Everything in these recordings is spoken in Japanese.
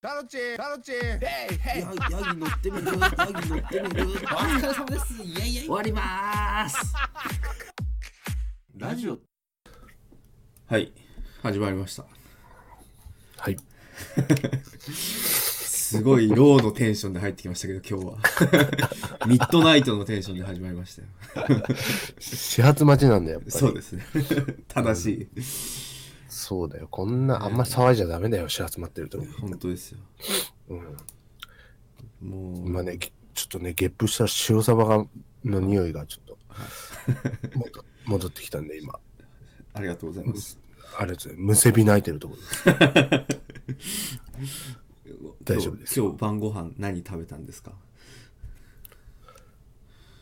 タロチタロチ。ヘイヘイ。ヤヤギ乗ってみる？ヤギ乗ってみる？お疲れ様です。イエイイエイ。終わりまーす。ラジオ。はい。始まりました。はい。すごいローのテンションで入ってきましたけど今日は。ミッドナイトのテンションで始まりましたよ。始発待ちなんだよ、やっぱり。そうですね。正しいそうだよ。こんな、あんま騒いじゃダメだよ、始発待ってると。本当ですようん。もう今ね、げちょっとね、ゲップした塩サバがの匂いがちょっと、戻戻ってきたんで、今。ありがとうございますあれですね、むせび泣いてるところです。大丈夫です今日今日晩ご飯何食べたんですか？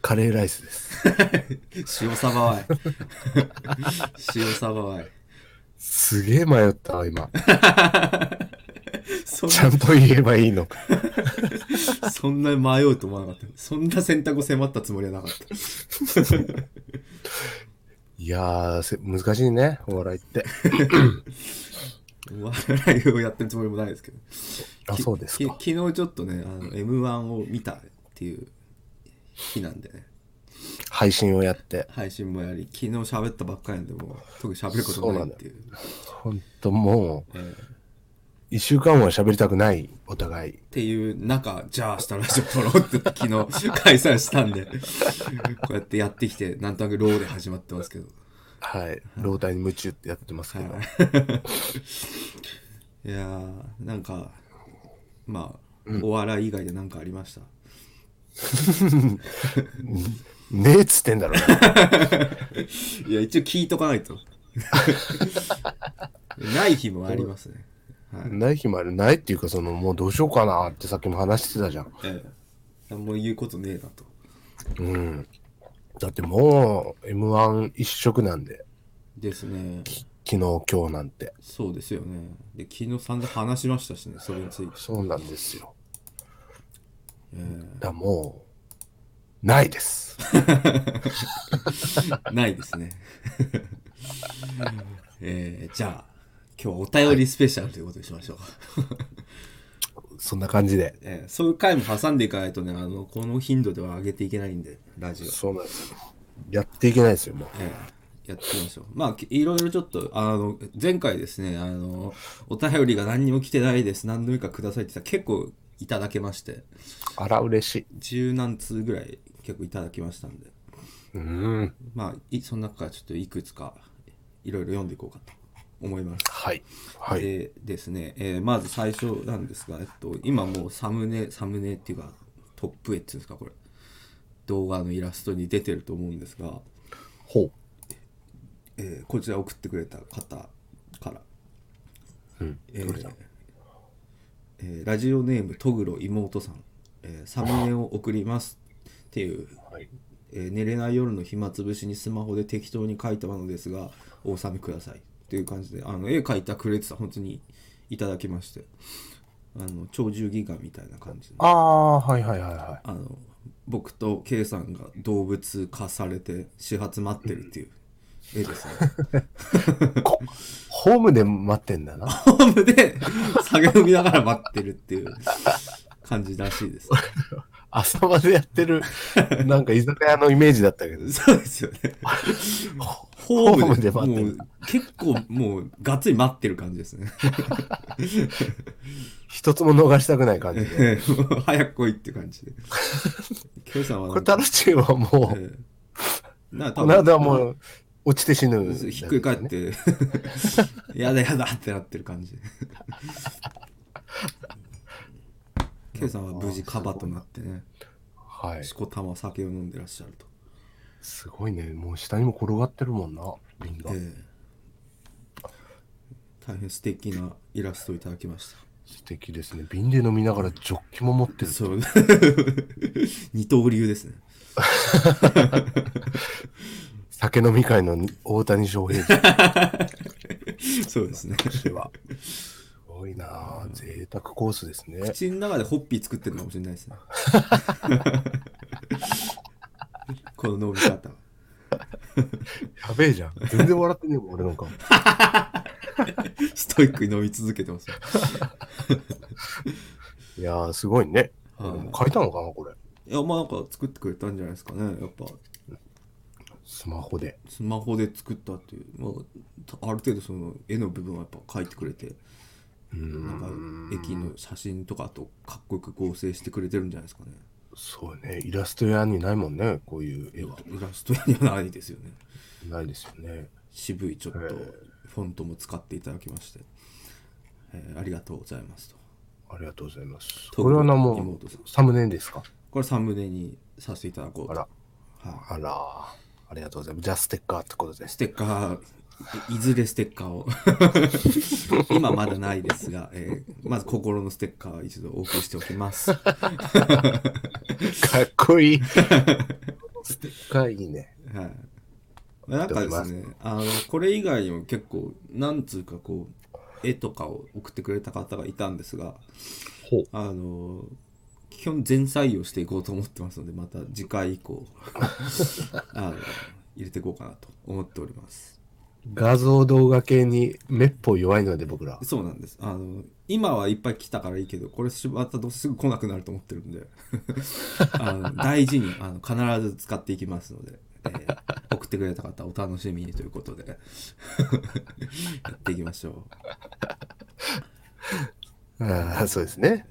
カレーライスです。塩サバワイ塩サバワイすげえ迷ったわ、今。そんちゃんと言えばいいのか。な そんな迷うと思わなかったそんな選択を迫ったつもりはなかった いやーせ、難しいね、お笑いって。お笑いをやってるつもりもないですけどあ、きそうですか。き昨日ちょっとねあの m 1を見たっていう日なんでね配信をやって。配信もやり昨日喋ったばっかりなんでもう特に喋ることないっていうほんともう、えー一週間は喋りたくない、お互い。っていう中じゃあ明日ラジオ撮ろうって 昨日解散したんでこうやってやってきてなんとなくローで始まってますけどはい。老体に夢中ってやってますけど。いやーなんかまあ、お笑い以外で何かありました？ねえっつってんだろうな。いや一応聞いとかないと ない日もありますね、はいない日もある。ないっていうか、その、もうどうしようかなってさっきも話してたじゃん。ええ、もう言うことねえなとうん。だってもう、M1 一色なんで、ですね昨日、今日なんて。そうですよねで昨日散々話しましたしねそれについて、そうなんですよ。えだからもう、ないです。え ないですね ええじゃあ今日はお便りスペシャルということにしましょう、そんな感じで。ええそういう回も挟んでいかないとねあのこの頻度では上げていけないんでラジオそうなんですよ。やっていけないですよ、もう。ええやってみましょう。まあ、きいろいろちょっと、あの、前回ですね、あの、お便りが何にも来てないです。何でもいいかくださいって言ったら結構いただけまして、あら、嬉しい。十何通ぐらい結構いただきましたんで、うん。まあ、いその中からちょっといくつかいろいろ読んでいこうかと思います。はい。はい。でですね、えーまず最初なんですが、えっと、今もうサムネ、サムネっていうか、トップ絵っていうんですか、これ。動画のイラストに出てると思うんですが、ほう。えーこちら送ってくれた方から、うん。えーえーラジオネームトグロ妹さん、えーサムネを送りますっていう、はい。えー寝れない夜の暇つぶしにスマホで適当に描いたものですがお納めくださいっていう感じであの絵描いたくれてた本当にいただきましてあの鳥獣戯画みたいな感じでああ、はいはいはいはあの僕と K さんが動物化されて始発待ってるっていう絵ですね ホームで待ってんだな。ホームで酒飲みながら待ってるっていう感じらしいです。朝までやってる、なんか居酒屋のイメージだったけど、そうですよね。ホームで待ってる結構もうがっつり待ってる感じですね。一つも逃したくない感じで。早く来いって感じで。ケイさんはこれ、タロチンはもう、ええなんかこの間もう、落ちて死ぬ、ひっくり返っ。て、やだやだってなってる感じ。ケイさんは無事カバとなってね、はい。しこたま酒を飲んでらっしゃると。すごいね。もう下にも転がってるもんな、瓶が。ええ大変素敵なイラストをいただきました。素敵ですね。瓶で飲みながらジョッキも持ってる。そう。二刀流ですね。酒飲み会の大谷翔平と そうですね。しては。すごいなあ贅沢コースですね。口の中でホッピー作ってるのかもしれないですね。この飲み方。やべえじゃん。全然笑ってねえもん、俺なんか。ストイックに飲み続けてますよ。いやー、すごいね。はい書いたのかな、これ。いやまあなんか作ってくれたんじゃないですかねやっぱスマホで。スマホで作ったっていう、まあ、ある程度その絵の部分はやっぱ描いてくれてなんか駅の写真とかとかっこよく合成してくれてるんじゃないですかね。そうね。イラスト屋にないもんね、こういう絵は。イラストにはないですよね。ないですよね。渋いちょっとフォントも使っていただきまして、えーありがとうございますと。ありがとうございます。特これはな、もサムネですか？これサムネにさせていただこうと。あら、はあら、ありがとうございます。じゃあ、ステッカーってことで。い、ステッカーいいずれステッカーを今まだないですが、えーまず心のステッカーは一度お送りしておきますかっこいい。ステッカーいいね。はい。なんかですね、あの、これ以外にも結構、なんつうかこう、絵とかを送ってくれた方がいたんですが。あの、基本全採用していこうと思ってますので、また次回以降、あの、入れていこうかなと思っております。画像動画系にめっぽう弱いので、僕ら。そうなんです。あの、今はいっぱい来たからいいけど、これしまたどすぐ来なくなると思ってるんで、あの大事にあの必ず使っていきますので、えー送ってくれた方お楽しみにということで、やっていきましょああ、そうですね。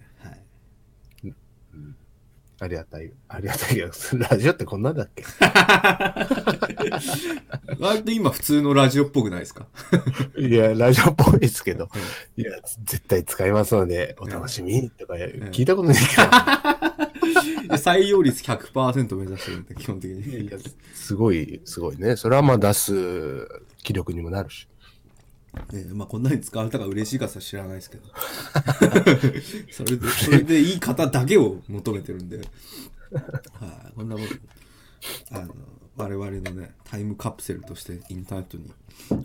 ありがたい。ありがたいけど、ラジオってこんなんだっけ？割と今普通のラジオっぽくないですか？いや、ラジオっぽいですけど、いや、絶対使いますので、お楽しみとか聞いたことないけで採用率100%目指してるんで、基本的ど、に。すごい、すごいね。それはまあ出す気力にもなるし。えーまあこんなに使われたか嬉しいかさ知らないですけど。それでそれでいい方だけを求めてるんで、はい、こんなことあの我々のねタイムカプセルとしてインターネットに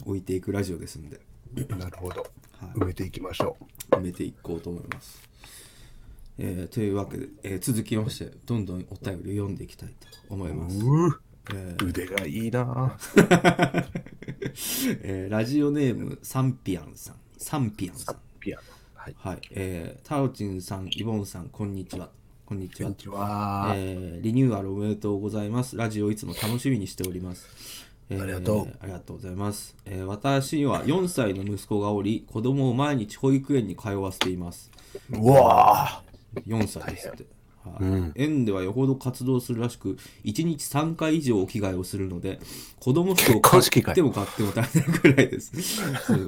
置いていくラジオですんで。なるほど。はい。埋めていきましょ埋めていこうと思います、えーというわけで、えー続きましてどんどんお便りを読んでいきたいと思います、腕がいいな えーラジオネームサンピアンさんサンピアンさんピアノ。はい。はい、えー、タオチンさん、イボンさん、こんにちは。こんにちは。えーリニューアルおめでとうございます。ラジオいつも楽しみにしております。えーありがとうありがとうございます。えー私には4歳の息子がおり、子供を毎日保育園に通わせています。うわ4歳ですって。はい。園ではよほど活動するらしく1日3回以上お着替えをするので子供服を買っても買っても足りないくらいです。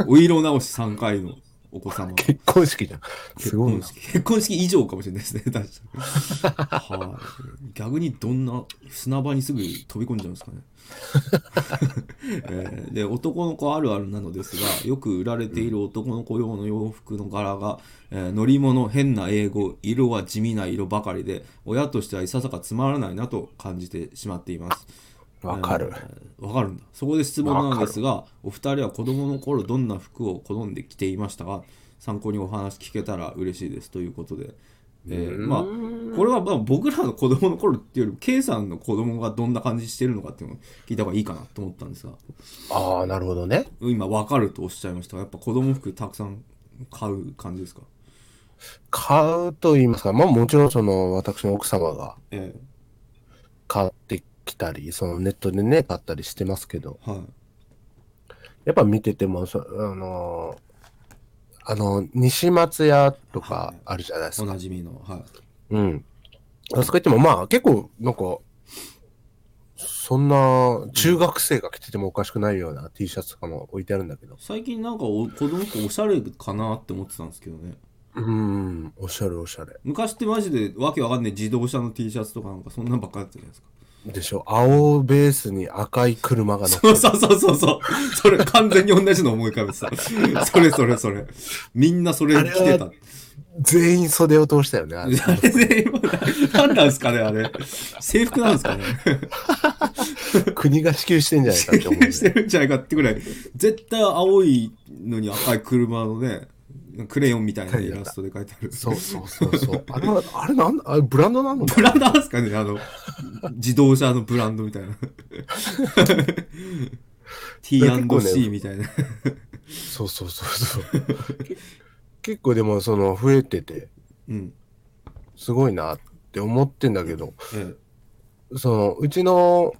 お色直し3回のお子様。ー結婚式じゃん。す結ごいな。婚式。結婚式以上かもしれないですね確かに。はい。逆にどんな砂場にすぐ飛び込んじゃうんですかね、えーで男の子あるあるなのですがよく売られている男の子用の洋服の柄が、えー乗り物変な英語色は地味な色ばかりで親としてはいささかつまらないなと感じてしまっていますわかる。えーわかるんだ。そこで質問なんですがお二人は子供の頃どんな服を好んで着ていましたか？参考にお話聞けたら嬉しいですということで、えーまあこれはまあ僕らの子供の頃っていうより K さんの子供がどんな感じしてるのかっていうのを聞いた方がいいかなと思ったんですが。ああ、なるほどね。今わかるとおっしゃいました。がやっぱ子供服たくさん買う感じですか？買うと言いますか、まあもちろんその私の奥様がえ。買ってきたり、そのネットでね、買ったりしてますけど、えはいやっぱ見てても、そあのーあの、西松屋とかあるじゃないですか。おなじみのはいうん。あそこ行っても、まあ結構、なんか、そんな中学生が着ててもおかしくないような T シャツとかも置いてあるんだけど。最近なんかお子供服おしゃれかなって思ってたんですけどねうん、おしゃれおしゃれ。昔ってマジでわけわかんない自動車の T シャツとかなんかそんなんばっかりだったじゃないですかでしょ青ベースに赤い車が乗ってそうそうそうそうそう。それ完全に同じの思い浮かべてた。それそれそれ。みんなそれ着てた。全員袖を通したよね。あれ あれで今、何なんですかね、あれ。制服なんですかね。国が支給してんじゃないかって思う、してね。るんじゃないかってぐらい、絶対青いのに赤い車のね、クレヨンみたいなイラストで描いてある。そうそうそうそう。あれは、あれなんあれブランドなのブランドなんですかね、あの、自動車のブランドみたいな。T&C みたいな。そうそうそうそう。け 結構でもその増えてて、うん。すごいなって思ってんだけど、ええその、うちの、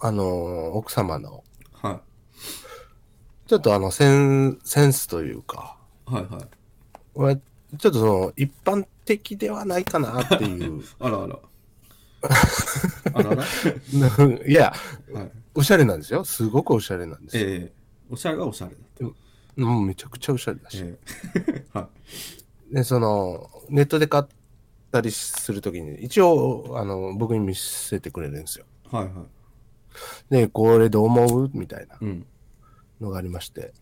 あの、奥様の、はちょっとあの、セン、センスというか、いはいはい。はちょっとその、一般的ではないかなっていう。あらあら。あらあら いや、はい。おしゃれなんですよ。すごくおしゃれなんですよ。ええ。おしゃれはおしゃれだもうめちゃくちゃおしゃれだし。ええ。はで、その、ネットで買ったりするときに、一応、あの、僕に見せてくれるんですよ。いはいはい。で、これどう思う？みたいなうん。のがありまして。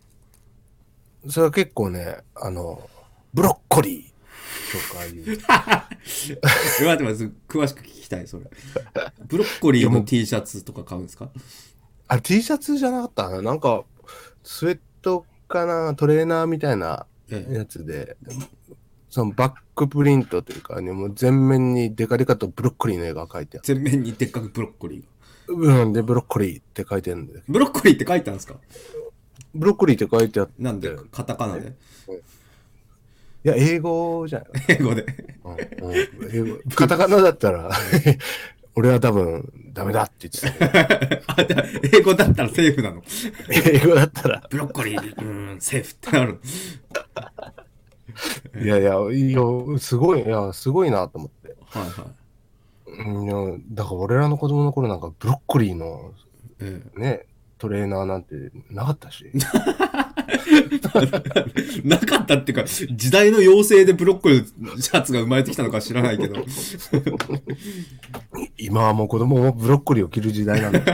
それは結構ね、あの、ブロッコリーとかいう。待ってます詳しく聞きたいそれブロッコリーの T シャツとか買うんですか？あ、T シャツじゃなかったな。なんか、スウェットかな、トレーナーみたいなええやつで、そのバックプリントというか、ね、もう全面にデカデカとブロッコリーの絵が描いてある。全面にでっかくブロッコリーがうん、で、ブロッコリーって書いてあるんで。ブロッコリーって書いてあるんですか？ブロッコリーって書いてあって、なんでカタカナで？いや、英語じゃない。英語で。英語。カタカナだったら、俺は多分ダメだって言ってた。あじゃあ英語だったらセーフなの？英語だったら、ブロッコリーうんセーフってなる。いやいや、いいよ、すごい、いや、すごいなと思って。はいはい。うんいやだから俺らの子供の頃なんかブロッコリーのえ。ね、トレーナーなんてなかったし。え なかったっていうか時代の要請でブロッコリーのシャツが生まれてきたのか知らないけど 今はもう子供もブロッコリーを着る時代なんだよ。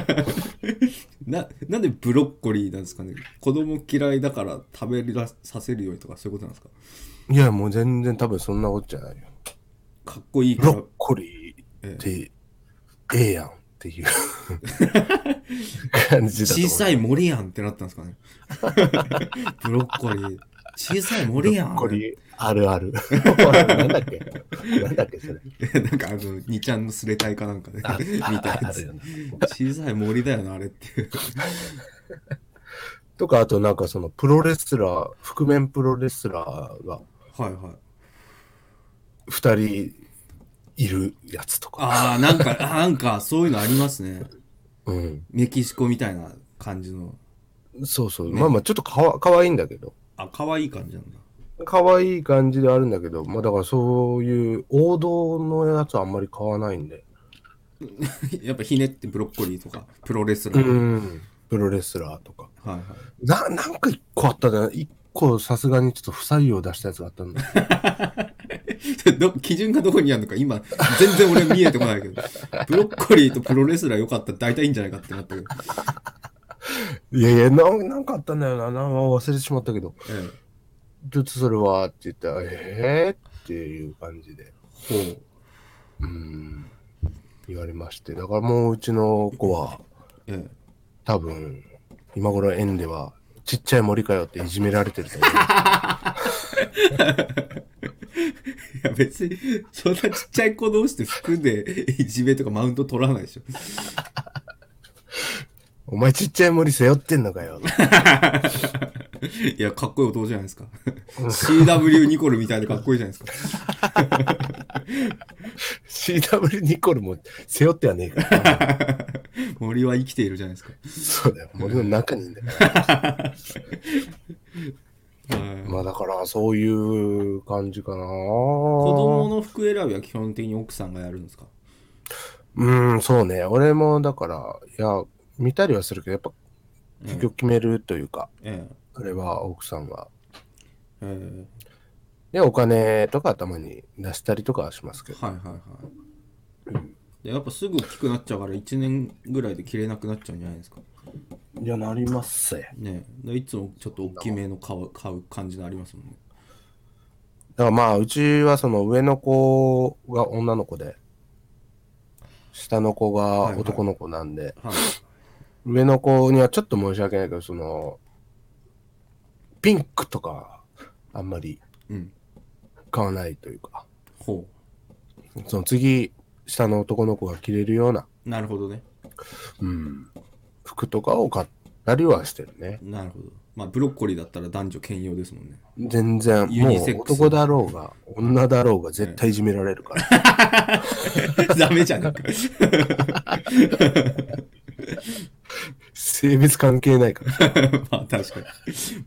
ななんでブロッコリーなんですかね？子供嫌いだから食べらさせるようにとかそういうことなんですか？いや、もう全然多分そんなことじゃないよ。かっこいいからブロッコリーってええやんっていう。感じだと。小さい森やんってなったんですかね。ブロッコリー。小さい森やん。ブロッコリーあるある。なんだっけ？なんだっけそれ？なんかあの2ちゃんのスレタイかなんかで。あ見たやつ。小さい森だよなあれっていう。とか、あとなんかそのプロレスラー、覆面プロレスラーがはいはい。二人いるやつとか。ああなんかあ なんかそういうのありますねうん。メキシコみたいな感じのそうそう。ねまあまあちょっとかわかわいいんだけど。あ可愛い感じなんだ可愛い感じではあるんだけど、まあだからそういう王道のやつはあんまり買わないんで。やっぱひねってブロッコリーとかプロレスラうー、ん。プロレスラーとか。はいはいな、なんか一個あったね。一個さすがにちょっと不採用出したやつがあったんだ。ど基準がどこにあるのか今全然俺見えてこないけど ブロッコリーとプロレスラーよかったら大体いいんじゃないかってなったけど、いやいや、なんなんかあったんだよな。なんか忘れてしまったけど。えちょっとそれはって言ったら、えーっていう感じで。え、ほううん。言われまして。だからもううちの子は、ええ多分、今頃園では、ちっちゃい森かよっていじめられてると思う。いや別にそんなちっちゃい子同士で服でいじめとかマウント取らないでしょお前ちっちゃい森背負ってんのかよ。いやかっこいい男じゃないですか CW ニコルみたいでかっこいいじゃないですか CW ニコルも背負ってはねえから。森は生きているじゃないですかそうだよ。森の中にいんだから。はいまあだから、そういう感じかな。子供の服選びは基本的に奥さんがやるんですか？うん、そうね。俺もだから、いや、見たりはするけど、やっぱ、結局決めるというか、ええあれは奥さんが。ええで、お金とかたまに出したりとかはしますけど。はいはいはい。でやっぱすぐ大きくなっちゃうから1年ぐらいで着れなくなっちゃうんじゃないですか。いや、なりますせ。ね。でいつもちょっと大きめの買う買う感じのありますもんね。だからまあ、うちはその上の子が女の子で、下の子が男の子なんで、はい。上の子にはちょっと申し訳ないけど、その、ピンクとか、あんまり。うん買わないというか、ほその次、下の男の子が着れるような、うなるほどね。うん、服とかを買ったりはしてるね。なるほど。まあブロッコリーだったら男女兼用ですもんね。全然、もうユニセックス。男だろうが、女だろうが絶対いじめられるから。ダメじゃねえか。性別関係ないから。まあ確かに。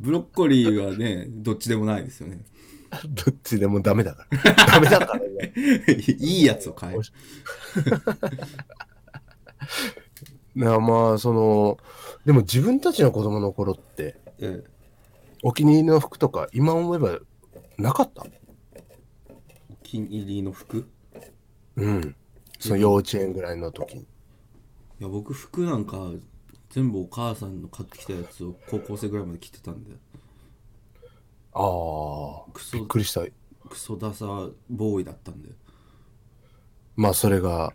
ブロッコリーはねどっちでもないですよね どっちでもダメだから。ダメだからね。いいやつを買え なまあ、その、でも自分たちの子供の頃って、ええお気に入りの服とか、今思えばなかった？お気に入りの服？うん。その幼稚園ぐらいの時に。いや僕服なんか全部お母さんの買ってきたやつを高校生ぐらいまで着てたんでああ、クソびっくりした。クソダサボーイだったんで。まあ、それが、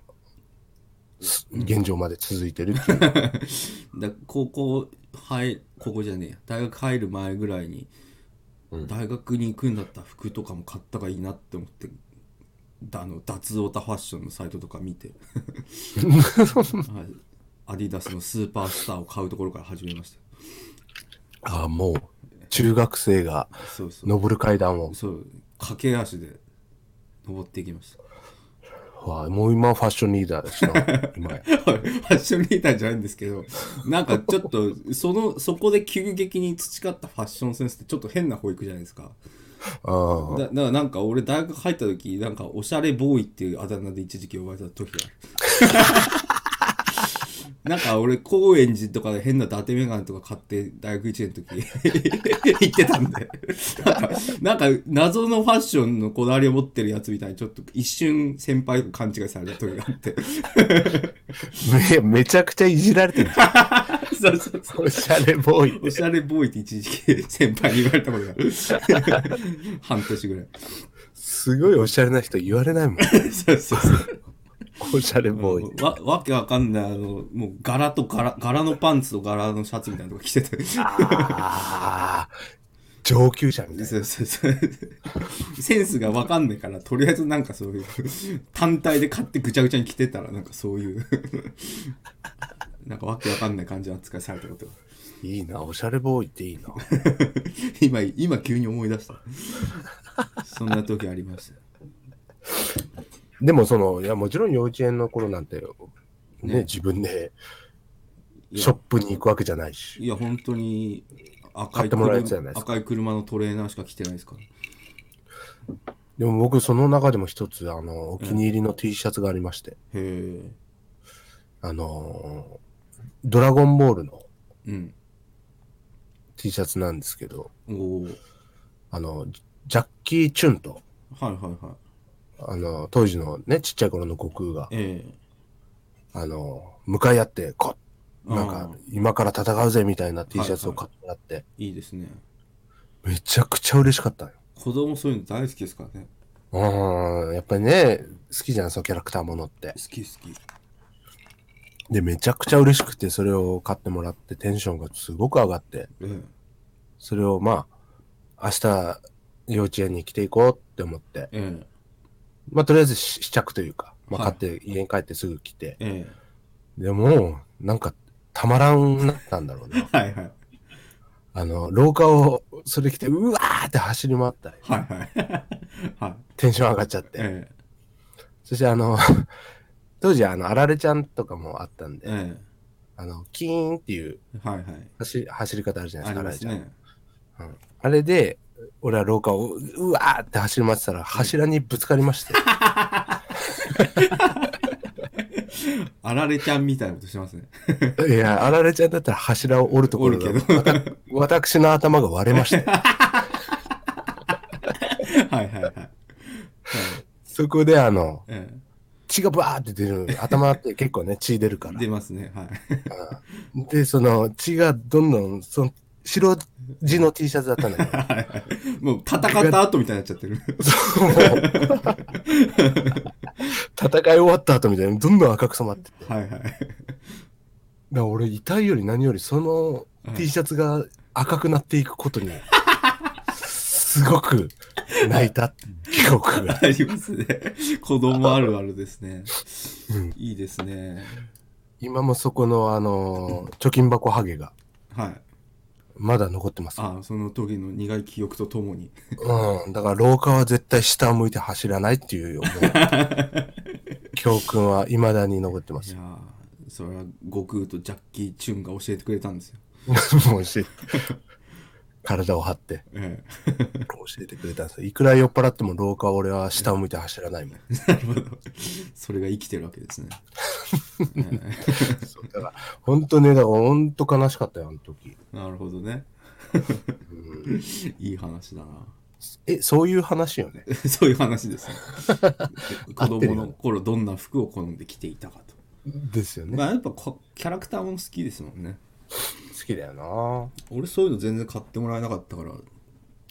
す現状まで続いてるっていう。だ高校入高校じゃねえや。大学入る前ぐらいに、大学に行くんだったら服とかも買った方がいいなって思ってだあの脱オタファッションのサイトとか見て、はい、アディダスのスーパースターを買うところから始めました。ああ、もう、中学生が登る階段を。そう。駆け足で登っていきました。わあもう今ファッションリーダーでした。ファッションリーダーじゃないんですけど。なんかちょっと そのそこで急激に培ったファッションセンスってちょっと変な保育じゃないですか。ああ。だだからなんか俺大学入った時なんかおしゃれボーイっていうあだ名で一時期呼ばれた時があるなんか俺高円寺とかで変な伊達メガネとか買って大学1年の時 行ってたんでなんかなんか謎のファッションのこだわりを持ってるやつみたいにちょっと一瞬先輩と勘違いされた時があってめめちゃくちゃいじられてるそうそうそん。おしゃれボーイ。うおしゃれボーイって一時期先輩に言われたことがある 半年ぐらいすごいおしゃれな人言われないもん。そうそうそうおしゃれボーイ。わわけわかんないあのもう柄と柄柄のパンツと柄のシャツみたいなのとか着てて。ああ、上級者みたいそうそうそう。センスがわかんないからとりあえずなんかそういう単体で買ってぐちゃぐちゃに着てたらなんかそういう。なんかわけわかんない感じの扱いされたこと。いいな、おしゃれボーイっていいな。今今急に思い出した。そんな時ありましたでもその、いや、もちろん幼稚園の頃なんて、ね、ね自分でショップに行くわけじゃないし。いや本当に赤い買ってもらえるやつじゃないですか赤い車のトレーナーしか着てないですからでも僕、その中でも一つ、あの、お気に入りの T シャツがありまして、へえあの、ドラゴンボールのうん。T シャツなんですけど。あの、ジャッキー・チュンと、はいはいはい。あの、当時のね、ちっちゃい頃の悟空が、えあの、向かい合って、こなんあかー、今から戦うぜみたいな T シャツを買ってもらって、えいいですね。めちゃくちゃ嬉しかったよ。子供そういうの大好きですからね。うん、やっぱりね、好きじゃん、そのキャラクターものって好。き好き。で、めちゃくちゃ嬉しくて、それを買ってもらって、テンションがすごく上がって、えそれをまあ、明日、幼稚園に着ていこうって思って、ええまあ、とりあえず試試着というか、まあ、はい買って、家に帰ってすぐ着て、ええでも、なんか、たまらんなったんだろうね。はいはい。あの、廊下を、それ着て、うわーって走り回ったり、はいはい。はい。テンション上がっちゃって。えそしてあの、当時あの、あられちゃんとかもあったんで、ええあの、キーンっていうえはいはい。走り走り方あるじゃないあですか、あられちゃん。んあれで、俺は廊下をううわーって走り回ってたら、柱にぶつかりまして、あられちゃんみたいなことしてますね。いや、あられちゃんだったら柱を折るところ折るが、わた私の頭が割れまして、はいはいはい。はいそこであの、え血がバーって出る。頭って結構ね、血出るかえら。出ますね。はい。うんで、その血がどんどん、その白地の T シャツだったんだけど、はいはいもう戦った後みたいになっちゃってる。そう戦い終わった後みたいにどんどん赤く染まってて。だ かはいはい。ら俺痛いより何よりその T シャツが赤くなっていくことに、すごく泣いた記憶が。ありますね。子供あるあるですね。うんいいですね。今もそこのあの、貯金箱ハゲが、はい。まだ残ってます。ああその時の苦い記憶とともにうん。だから廊下は絶対下を向いて走らないっていう、も う教訓は未だに残ってます。いやーそれは悟空とジャッキー・チュンが教えてくれたんですよ、もうし、体を張ってえ教えてくれたんですよ。いくら酔っ払っても廊下は俺は下を向いて走らないもん。え なるほどそれが生きてるわけですね、え そうだから、本当ね、だから本当悲しかったよ、あの時。えなるほどねいい話だなえ、そういう話よね。そういう話ですね子供の頃どんな服を好んで着ていたかとですよね。まあやっぱこキャラクターもの好きですもんね好きだよな。俺そういうの全然買ってもらえなかったから。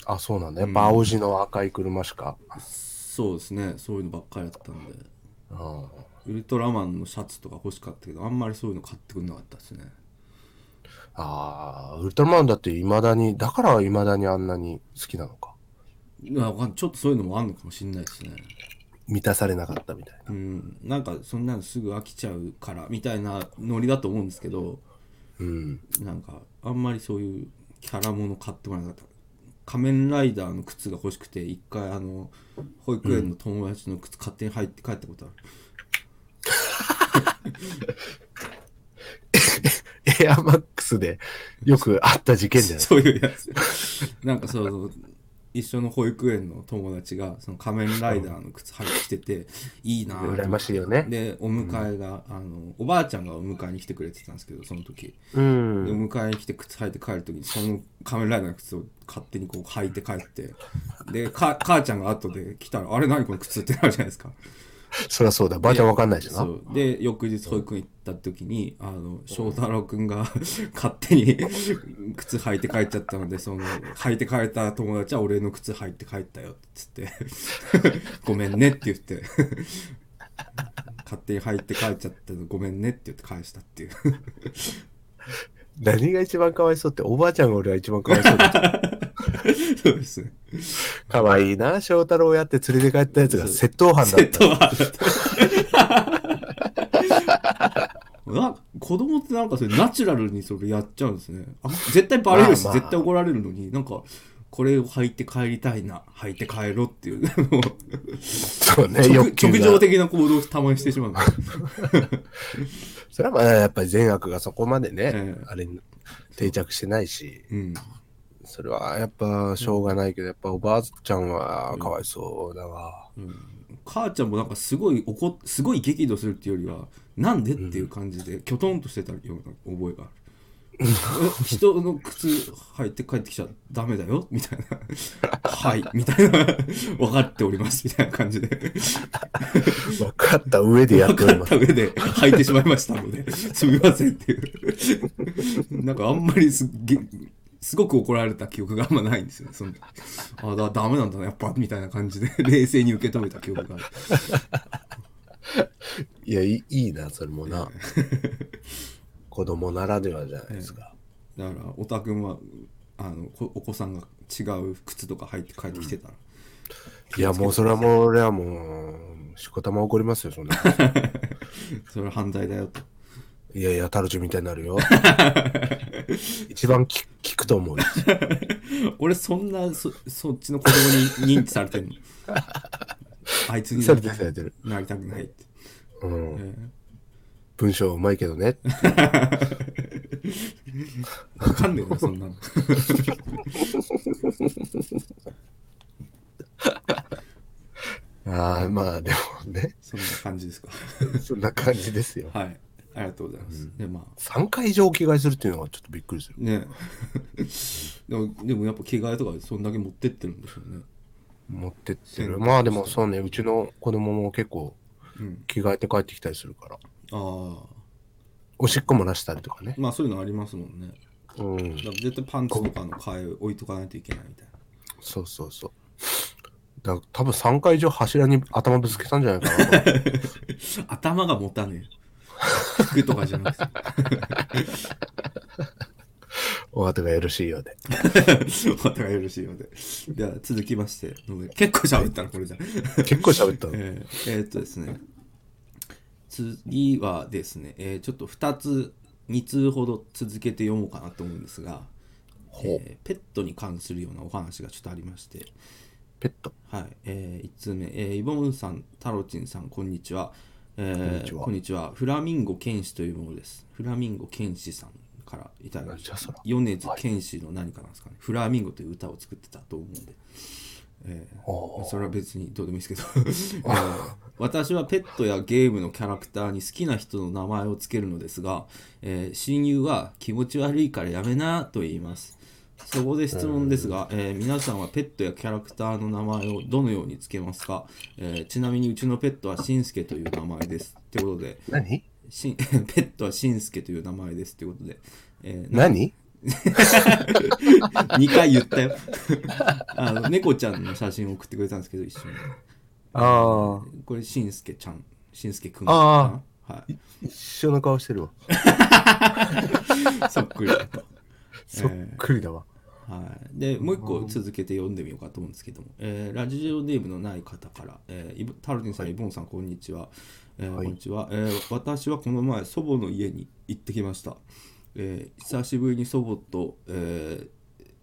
あ、そうなんだ。やっぱ青字の赤い車しか。そうですね。そういうのばっかりだったんで。うん。ウルトラマンのシャツとか欲しかったけどあんまりそういうの買ってくれなかったですね。ああ、ウルトラマンだって未だに、だから未だにあんなに好きなのか。いやわかんない。ちょっとそういうのもあんのかもしれないですね。満たされなかったみたいな。うん。なんかそんなのすぐ飽きちゃうからみたいなノリだと思うんですけどうん。なんかあんまりそういうキャラもの買ってもらえなかった。仮面ライダーの靴が欲しくて一回あの保育園の友達の靴勝手に入って帰ったことある、エアマックスでよくあった事件じゃないそういうやつ。なんかそう一緒の保育園の友達がその仮面ライダーの靴履いてきてて いいなぁと羨ましいよね。でお迎えが、あのおばあちゃんがお迎えに来てくれてたんですけどその時うでおん。迎えに来て靴履いて帰る時にその仮面ライダーの靴を勝手にこう履いて帰ってでか母ちゃんが後で来たら「あれ何この靴」ってなるじゃないですか そりゃそうだ。ばあちゃんわかんないしな。そう。で翌日保育園行った時にあの翔太郎くんが 勝手に 靴履いて帰っちゃったのでその履いて帰った友達は俺の靴履いて帰ったよっつって「ごめんね」って言って。勝手に履いて帰っちゃったのごめんねって言って返したっていう。何が一番かわいそうって、おばあちゃんが俺は一番かわいそうだ。そうですねかわいいな、翔太郎やって連れて帰ったやつが窃盗犯だった。セットはな子供ってなんかそれナチュラルにそれやっちゃうんですね。あ絶対バレるし、まあまあ。絶対怒られるのになんかこれを履いて帰りたいな履いて帰ろうっていう。そうね、直直情が。的な行動をたまにしてしまう。それはまあやっぱり善悪がそこまでね、ええ。あれに定着してないし、うんそれは。やっぱしょうがないけど、やっぱおばあちゃんはかわいそうだわ。母ちゃんもなんかすごい怒っすごい激怒するっていうよりはなんでっていう感じできょとんとしてたような覚えがある。え 人の靴履いて帰ってきちゃダメだよみたいな。はいみたいな。分かっておりますみたいな感じで。分かった上でやっております。分かった。上で履いてしまいましたのですみませんっていう。なんかあんまりすげすごく怒られた記憶があんまないんですよね。そのあだダメなんだなやっぱみたいな感じで 冷静に受け止めた記憶がある。いや、いいな、それもな。子供ならではじゃないですか。だからおたくんはあのこお子さんが違う靴とか履いて帰ってきてたら、いや、もうそれはもう、俺はもう、しこたま怒りますよ、そんな。それは犯罪だよといやいや、タルチュみたいになるよ。一番き聞くと思うよ。俺そんなそそっちの子供に認知されてんの？あいつにされてるされてる。なりたくないって、うん。え文章うまいけどね。ー、わかんねえなそんなのああ、まあでもね、そんな感じですかそんな感じですよ。はいありがとうございます、でまあ3回以上お着替えするっていうのがちょっとびっくりする。ね でもでもやっぱ着替えとかそんだけ持ってってるんでしょうね持ってってる。まあでもそうね、うちの子供も結構うん着替えて帰ってきたりするから。ああおしっこも出したりとかね。まあそういうのありますもんねうん。だから絶対パンツとかの替え置いとかないといけないみたいなそうそうそう。だ多分3回以上柱に頭ぶつけたんじゃないかなと。頭が持たねえ服とかじゃなくて お後がよろしいようで。お互いよろしいようで。では続きまして結構喋ったなこれじゃ。結構喋ったの？えーえーっとですね。次はですね、えーちょっと2つ2通ほど続けて読もうかなと思うんですが、ほう。えーペットに関するようなお話がちょっとありまして。ペット。はい、え1通目、えーイボンさん、タロチンさん、こんにちは。えーこんにちは。フラミンゴ剣士というものです。フラミンゴ剣士さんからいただきました。米津玄師の何かなんですかね。フラミンゴという歌を作ってたと思うんで。えーそれは別にどうでもいいですけど、えー私はペットやゲームのキャラクターに好きな人の名前をつけるのですが、えー親友は気持ち悪いからやめなと言いますそこで質問ですが、えー皆さんはペットやキャラクターの名前をどのようにつけますか、えーちなみにうちのペットはしんすけという名前です。ってことで何？しん ペットはしんすけという名前ですってことで、えーな何？2回言ったよ。あの猫ちゃんの写真を送ってくれたんですけど一緒に。ああ。これしんすけちゃん。しんすけくん。あはい一緒の顔してるわ。そっくりそっくりだわ。はい、でもう一個続けて読んでみようかと思うんですけども、えーラジオネームのない方から、えータルディンさん、イボンさん、こんにちは。えーはいこんにちは、えー私はこの前、祖母の家に行ってきました。えー久しぶりに祖母と、えー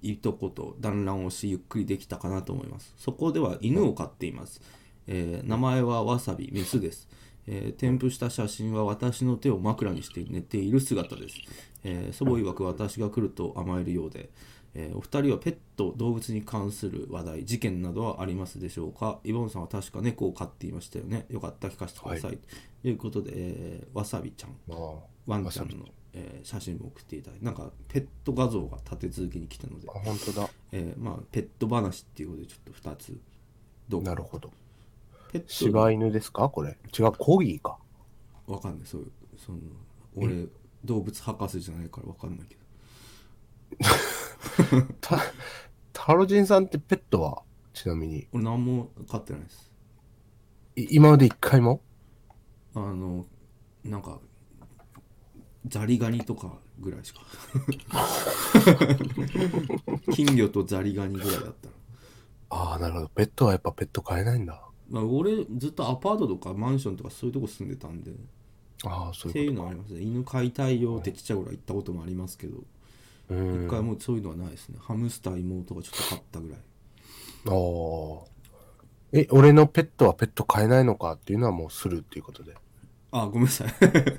いとこと団らんをし、ゆっくりできたかなと思います。そこでは犬を飼っています。えー名前はわさび、メスです。えー添付した写真は私の手を枕にして寝ている姿です。えー祖母曰く私が来ると甘えるようで、えーお二人はペット、動物に関する話題、事件などはありますでしょうか？イボンさんは確か猫を飼っていましたよね。よかったら聞かせてください。ということで、えーわさびちゃん、ワンちゃんの、えー写真も送っていただいて、なんかペット画像が立て続けに来たのであ、、本当だ。えーまあ、ペット話っていうことでちょっと2つ。どうなるほど。ペット柴犬ですか？これ。違う、コギーか。わかんないそういうその俺動物博士じゃないからわかんないけど。た、タロジンさんってペットはちなみに、俺何も飼ってないです。い今まで一回も？あのなんかザリガニとかぐらいしか。金魚とザリガニぐらいだったらああ、なるほど。ペットはやっぱペット飼えないんだ。まあ、俺ずっとアパートとかマンションとかそういうとこ住んでたんで。っああ、そうていうのはありますね犬飼いたいよってちっちゃい頃は言ったこともありますけどと。うん。一回もうそういうのはないですねハムスター妹がちょっと飼ったぐらいああ。え、俺のペットはペット飼えないのかっていうのはもうするっていうことで。あ、ごめんなさい。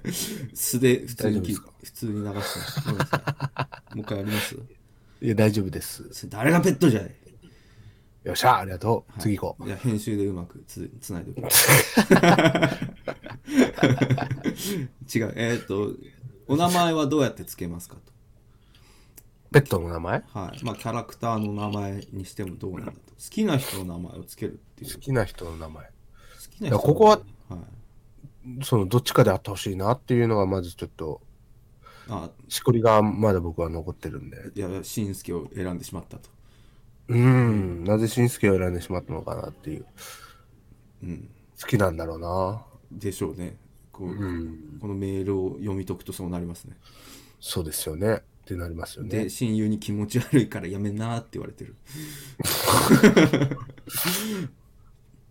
素で普通に普通に流してました。ごめんなさい。もう一回やります？いや、大丈夫です。誰がペットじゃい、よっしゃ、ありがとう。はい次行こう。いや、編集でうまくつつないでおきます。違う。えっ、と、お名前はどうやってつけますかと。ペットの名前？好はい。まあ、キャラクターの名前にしてもどうなんだと。好きな人の名前をつけるっていう。好きな人の名前。きな人ここははい。その、どっちかであってほしいなっていうのがまずちょっと、あ、しこりがまだ僕は残ってるんで。いや、しんすけを選んでしまったと。うん。なぜしんすけを選んでしまったのかなっていう。うん。好きなんだろうな。でしょうね。こう、うん。このメールを読み解くとそうなりますね。そうですよね。ってなりますよねで、。親友に気持ち悪いからやめなーって言われてる。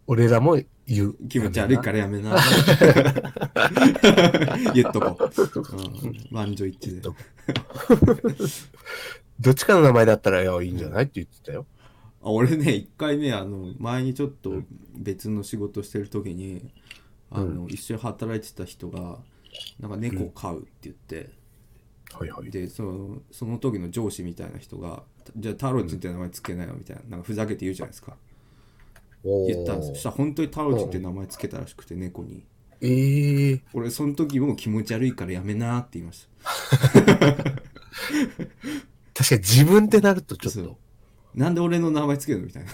俺らも言う。気持ち悪いからやめなー。言っとこう。うん、満場一致で。どっちかの名前だったらいやいいんじゃないって言ってたよ。あ俺ね、1回目、あの、前にちょっと別の仕事してる時に、あの、一緒に働いてた人が、なんか猫を飼うって言って、はいはい。でそのその時の上司みたいな人が「じゃあタロチンって名前つけなよ」みたいななんかふざけて言うじゃないですか。言ったんですそしたら本当にタロチンって名前つけたらしくて猫に。ええ俺その時も気持ち悪いからやめなーって言いまし確かに自分ってなるとちょっと。たなんで俺の名前つけるのみたいな、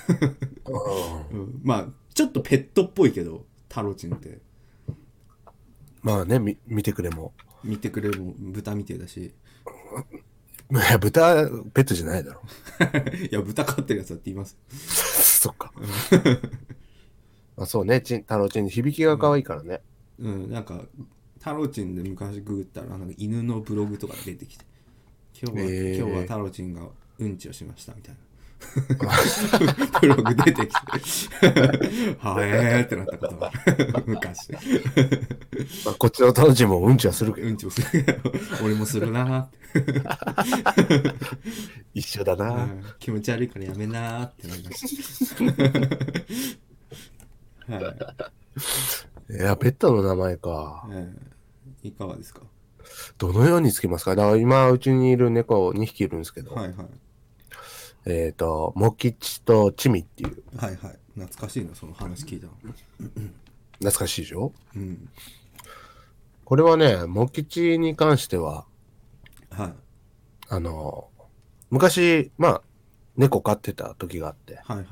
うんうん、まあちょっとペットっぽいけどタロチンってまあね、み見てくれも。見てくれるも豚みてえだし いや、豚、ペットじゃないだろ。いや豚飼ってるやつだって言います そっか。あそうね、ちん太郎ちん響きが可愛いからね。うんなんかタロチンで昔ググったらなんか犬のブログとか出てきて今日は、へー今日はタロチンがうんちをしましたみたいな ブログ出てきて。はえーってなったことは 昔。まあ、こっちの楽しみもうんちはするけど、うんちもする俺もするな一緒だな。うん。気持ち悪いからやめなーってなりました。はい。いや、ペットの名前か。ええいかがですか？どのようにつけますか？だから今、うちにいる猫2匹いるんですけど、はいはいえっ、と、モキチとチミっていう、はいはい。懐かしいなその話聞いたの。懐かしいでしょ？うん。これはね、モキチに関しては、はい。あの、昔、まあ、猫飼ってた時があって、はいはい。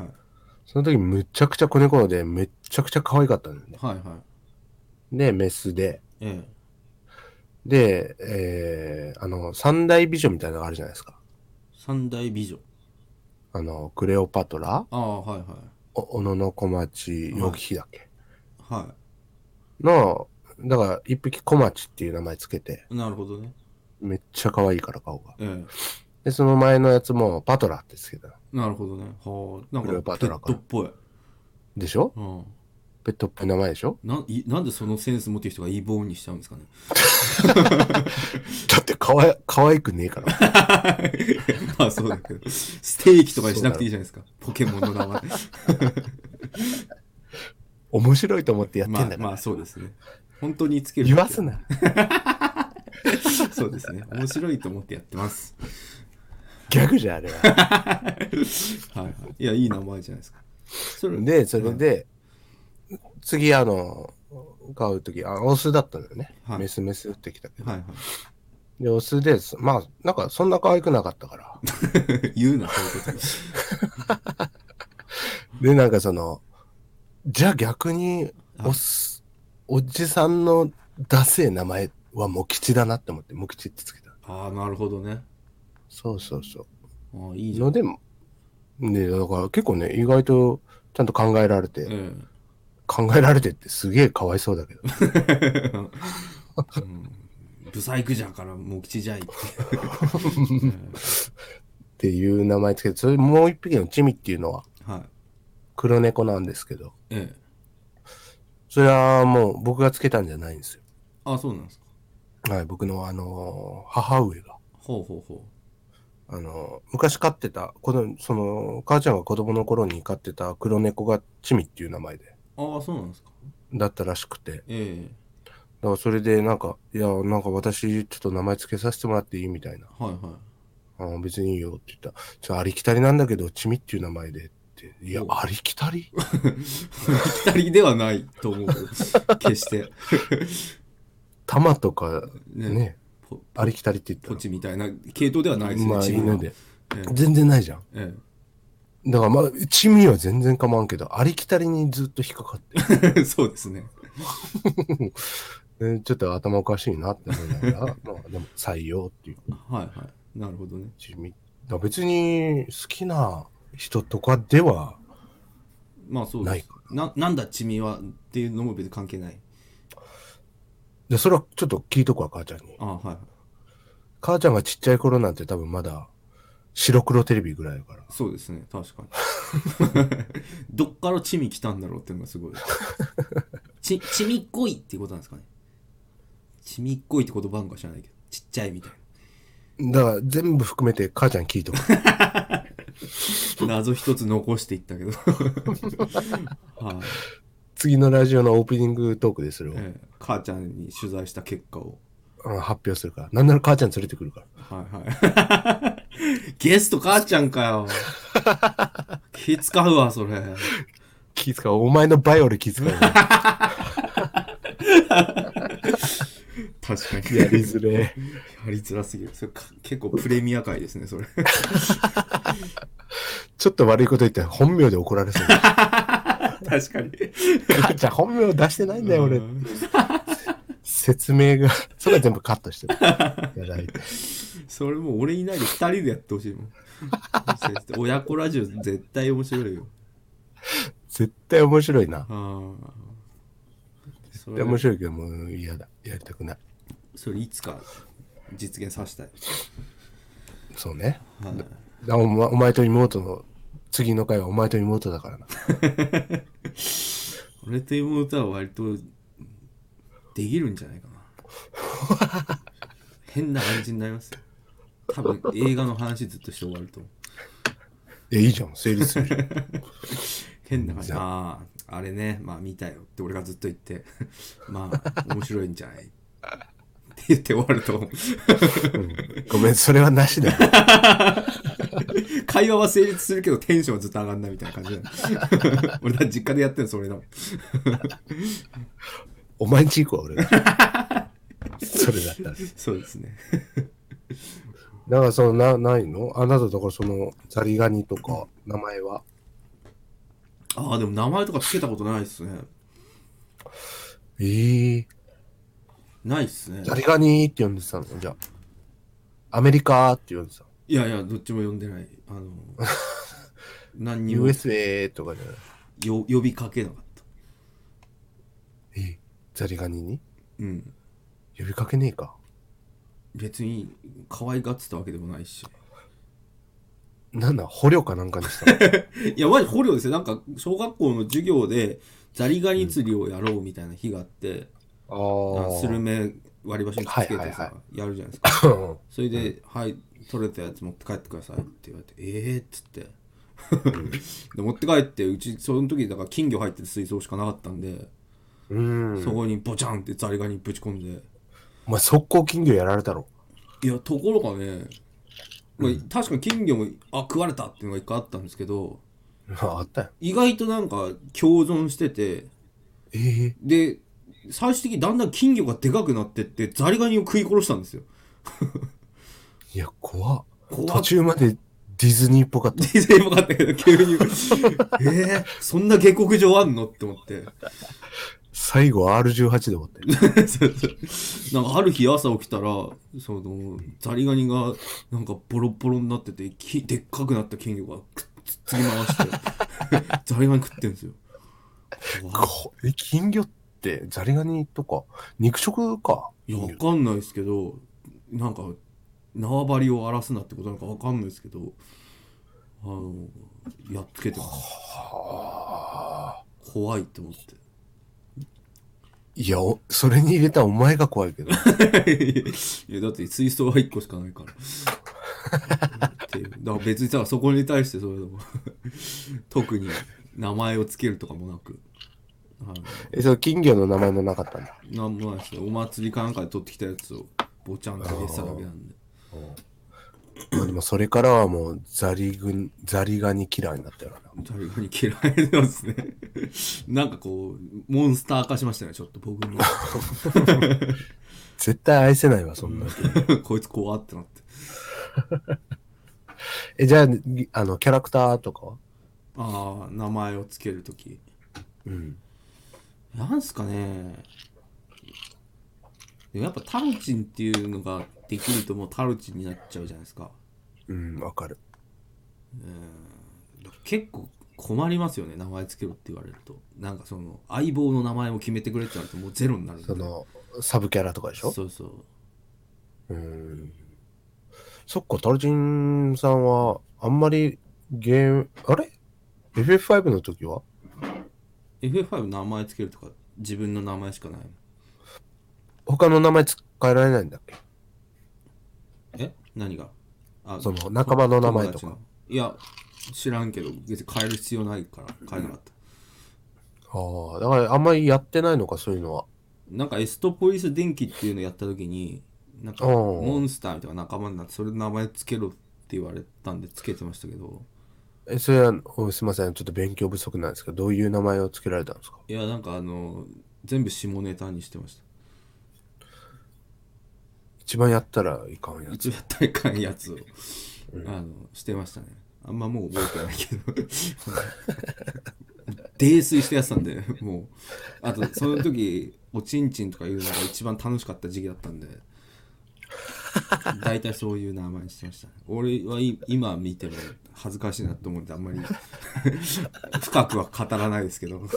その時むちゃくちゃ子猫でめっちゃくちゃ可愛かったんだよね。はいはい。で、メスで、ええ。で、えー、あの、三大美女みたいなのがあるじゃないですか。三大美女あの、クレオパトラ、ああはいはい。お小野の小町、楊貴妃だっけ、はの、だから、一匹小町っていう名前つけて、いなるほどね。めっちゃ可愛いから顔が。えで、その前のやつもパトラってつけたの。えなるほどね。はあ。なんクレオかペッパトラかトっぽい。でしょ？うんペットっぽい名前でしょ？ないなんでそのセンス持ってる人がイボーンにしちゃうんですかね？だってかわい、可愛くねえから。ま あそうだけど。ステーキとかにしなくていいじゃないですか。ポケモンの名前。面白いと思ってやってんだから。まあまあそうですね。本当につける言わすな。そうですね。面白いと思ってやってます。ギャグじゃん、あれは。はいはい。いやいい名前じゃないですか。それで、それで、次、あの、飼うとき、あ、オスだったんだよね。はいメスメスってきたけど。はいはいで、オスです。まあ、なんか、そんな可愛くなかったから。言うなそういうこと で、なんかその、じゃあ逆に、おす、おじさんのダセえ名前はモキチだなって思って、モキチってつけた。ああなるほどねそうそうそああいいうじゃんので、ね、だから結構ね、意外とちゃんと考えられて、え考えられてってすげえかわいそうだけど。えうん。ブサイクじゃからもう吉じゃいってっていう名前つけて、それもう一匹のチミっていうのははい。黒猫なんですけど、ええ。それはもう僕がつけたんじゃないんですよ。あそうなんですか。はい、僕のあのー母上が。ほうほうほあの、昔飼ってた、子供その、母ちゃんが子供の頃に飼ってた黒猫がチミっていう名前で、うああそうなんですか？だったらしくて、えだからそれでなんか、いや、なんか私ちょっと名前つけさせてもらっていいみたいな。えはいはい。あ別にいいよって言った。ら、ちょありきたりなんだけど、チミっていう名前でって、いや、お。ありきたり？二人ではないと思う。決して。玉とかね。ね、ポありきたりって言ったポチみたいな系統ではないですね、まあチームは。犬で。え全然ないじゃん。えだからまあ、チミは全然構わんけど、ありきたりにずっと引っかかって、え そうですね。ねちょっと頭おかしいなって思いながら、まあでも採用っていう。はいはい。なるほどね。チミ。だ別に好きな人とかでは、まあそうです。な。ななんだチミはっていうのも別に関係ない。でそれはちょっと聞いとくわ、母ちゃんに。あはいはい。母ちゃんがちっちゃい頃なんて多分まだ白黒テレビぐらいだから。そうですね。確かに。どっからチミ来たんだろうっていうのがすごい。ちチミっこいっていうことなんですかね。チミっこいって言葉なんか知らないけど。ちっちゃいみたいだから全部含めて母ちゃん聞いとく。な 謎一つ残していったけど。はい、次のラジオのオープニングトークでそれを、ええ。母ちゃんに取材した結果を。うん発表するから。なんなら母ちゃん連れてくるから。はいはい。ゲスト母ちゃんかよ。気使うわ、それ。気遣う。お前の倍俺気遣うよ。確かに。やりづれえ。やりづらすぎる。それか結構プレミア回ですね、それ。ちょっと悪いこと言ったら本名で怒られそう。確かに。母ちゃん本名出してないんだよ、俺う。ん説明が、それは全部カットしてる。やられて。それもう俺いないで二人でやってほしいもん。親子ラジオ絶対面白いよ。絶対面白いな。絶対れ面白いけど、もう嫌だ。やりたくない。それいつか実現させたい。そうね。はいだお前お前と妹の次の回はお前と妹だからな。俺と妹は割とできるんじゃないかな。変な感じになりますよ。多分映画の話ずっとして終わるとえ、いいじゃん。成立するじゃん。変な感じ。あ。ああれね。まあ見たよって俺がずっと言って。まあ面白いんじゃない？って言って終わると思う。ごめん、それはなしだよ。会話は成立するけどテンションはずっと上がんないみたいな感じだよ。俺だ実家でやってるのそれだも。んお前んち行こう、俺が。それだったら。そうですねだから、その、な、ないの？あなただから、その、ザリガニとか、名前は？ああでも名前とかつけたことないっすねええないっすねザリガニって呼んでたの？じゃあ。アメリカって呼んでたの？いやいやどっちも呼んでないあの 何にも ?USA とかじゃない？よ呼びかけなかったええザリガニに？うん。呼びかけねえか。別に可愛がってたわけでもないし。なんだ、捕虜かなんかにしたの？いやマジ捕虜ですよ。なんか小学校の授業でザリガニ釣りをやろうみたいな日があって、あスルメ割り箸につけてさ、はいはいはやるじゃないですか。あ。それで、はい取れたやつ持って帰ってくださいって言われてええー、っつって。で持って帰ってうちその時だから金魚入ってる水槽しかなかったんで、うん。そこにボチャンってザリガニぶち込んで。お前、速攻金魚やられたろ。いやところがね、まあ、確かに金魚もあ食われたっていうのが一回あったんですけどああったよ。意外となんか共存しててええ。で最終的にだんだん金魚がでかくなってってザリガニを食い殺したんですよ。いや、怖っ。怖っ。途中までディズニーっぽかった。全然よかったけど急に。えー、そんな下克上あんの？って思って最後 R18 で終わったよ。そうそうなんかある日朝起きたらそのザリガニがなんかボロボロになっててきでっかくなった金魚がくっつき回して ザリガニ食ってんですよ。こえ、金魚ってザリガニとか肉食か？いやわかんないですけどなんか縄張りを荒らすなってことなのかわかんないですけどあのやっつけてます。はあ。怖いって思っていや、おそれに入れたお前が怖いけど。いやだって水槽は1個しかないから。っていう。だから別にさそこに対してそれでも 特に名前をつけるとかもなく。え、その金魚の名前もなかったんだ。なんもないですよ。お祭りかなんかで取ってきたやつをぼちゃんと入れてただけなんでまあでもそれからはもうザリグン、ザリガニ嫌いになったよな。ザリガニ嫌いですね なんかこうモンスター化しましたねちょっと僕の 絶対愛せないわ、そんな。こいつ怖ってなってえ、じゃあ、ぎあの、キャラクターとかは？ああ名前をつけるときうん。なんすかねでもやっぱタロチンっていうのができるともうタロチンになっちゃうじゃないですか。うん、わかる。結構困りますよね名前つけろって言われると。なんかその相棒の名前も決めてくれって言われてもうゼロになるんで。その、サブキャラとかでしょ？そうそう。うん。そっか、タルジンさんは、あんまりゲーム、あれ ?FF5 の時は？FF5 名前つけるとか自分の名前しかないの他の名前使えられないんだっけ？え？何が？あその仲間の名前とか。いや知らんけど別に変える必要ないから変えなかった、ああ、だからあんまりやってないのか、そういうのは。なんかエストポリス電気っていうのやった時になんかモンスターみたいな仲間になってそれで名前つけろって言われたんでつけてましたけど。え、それは、おすみません、ちょっと勉強不足なんですけど、どういう名前を付けられたんですか？いやなんかあの全部下ネタにしてました一番やったらいかんやつ。一番大会やつを、あのしてましたね。あんまもう覚えてないけど。泥酔してやってたんでもう。あとその時おちんちんとかいうのが一番楽しかった時期だったんで。大体そういう名前にしてましたね。俺はい今見ても恥ずかしいなと思ってあんまり。深くは語らないですけど。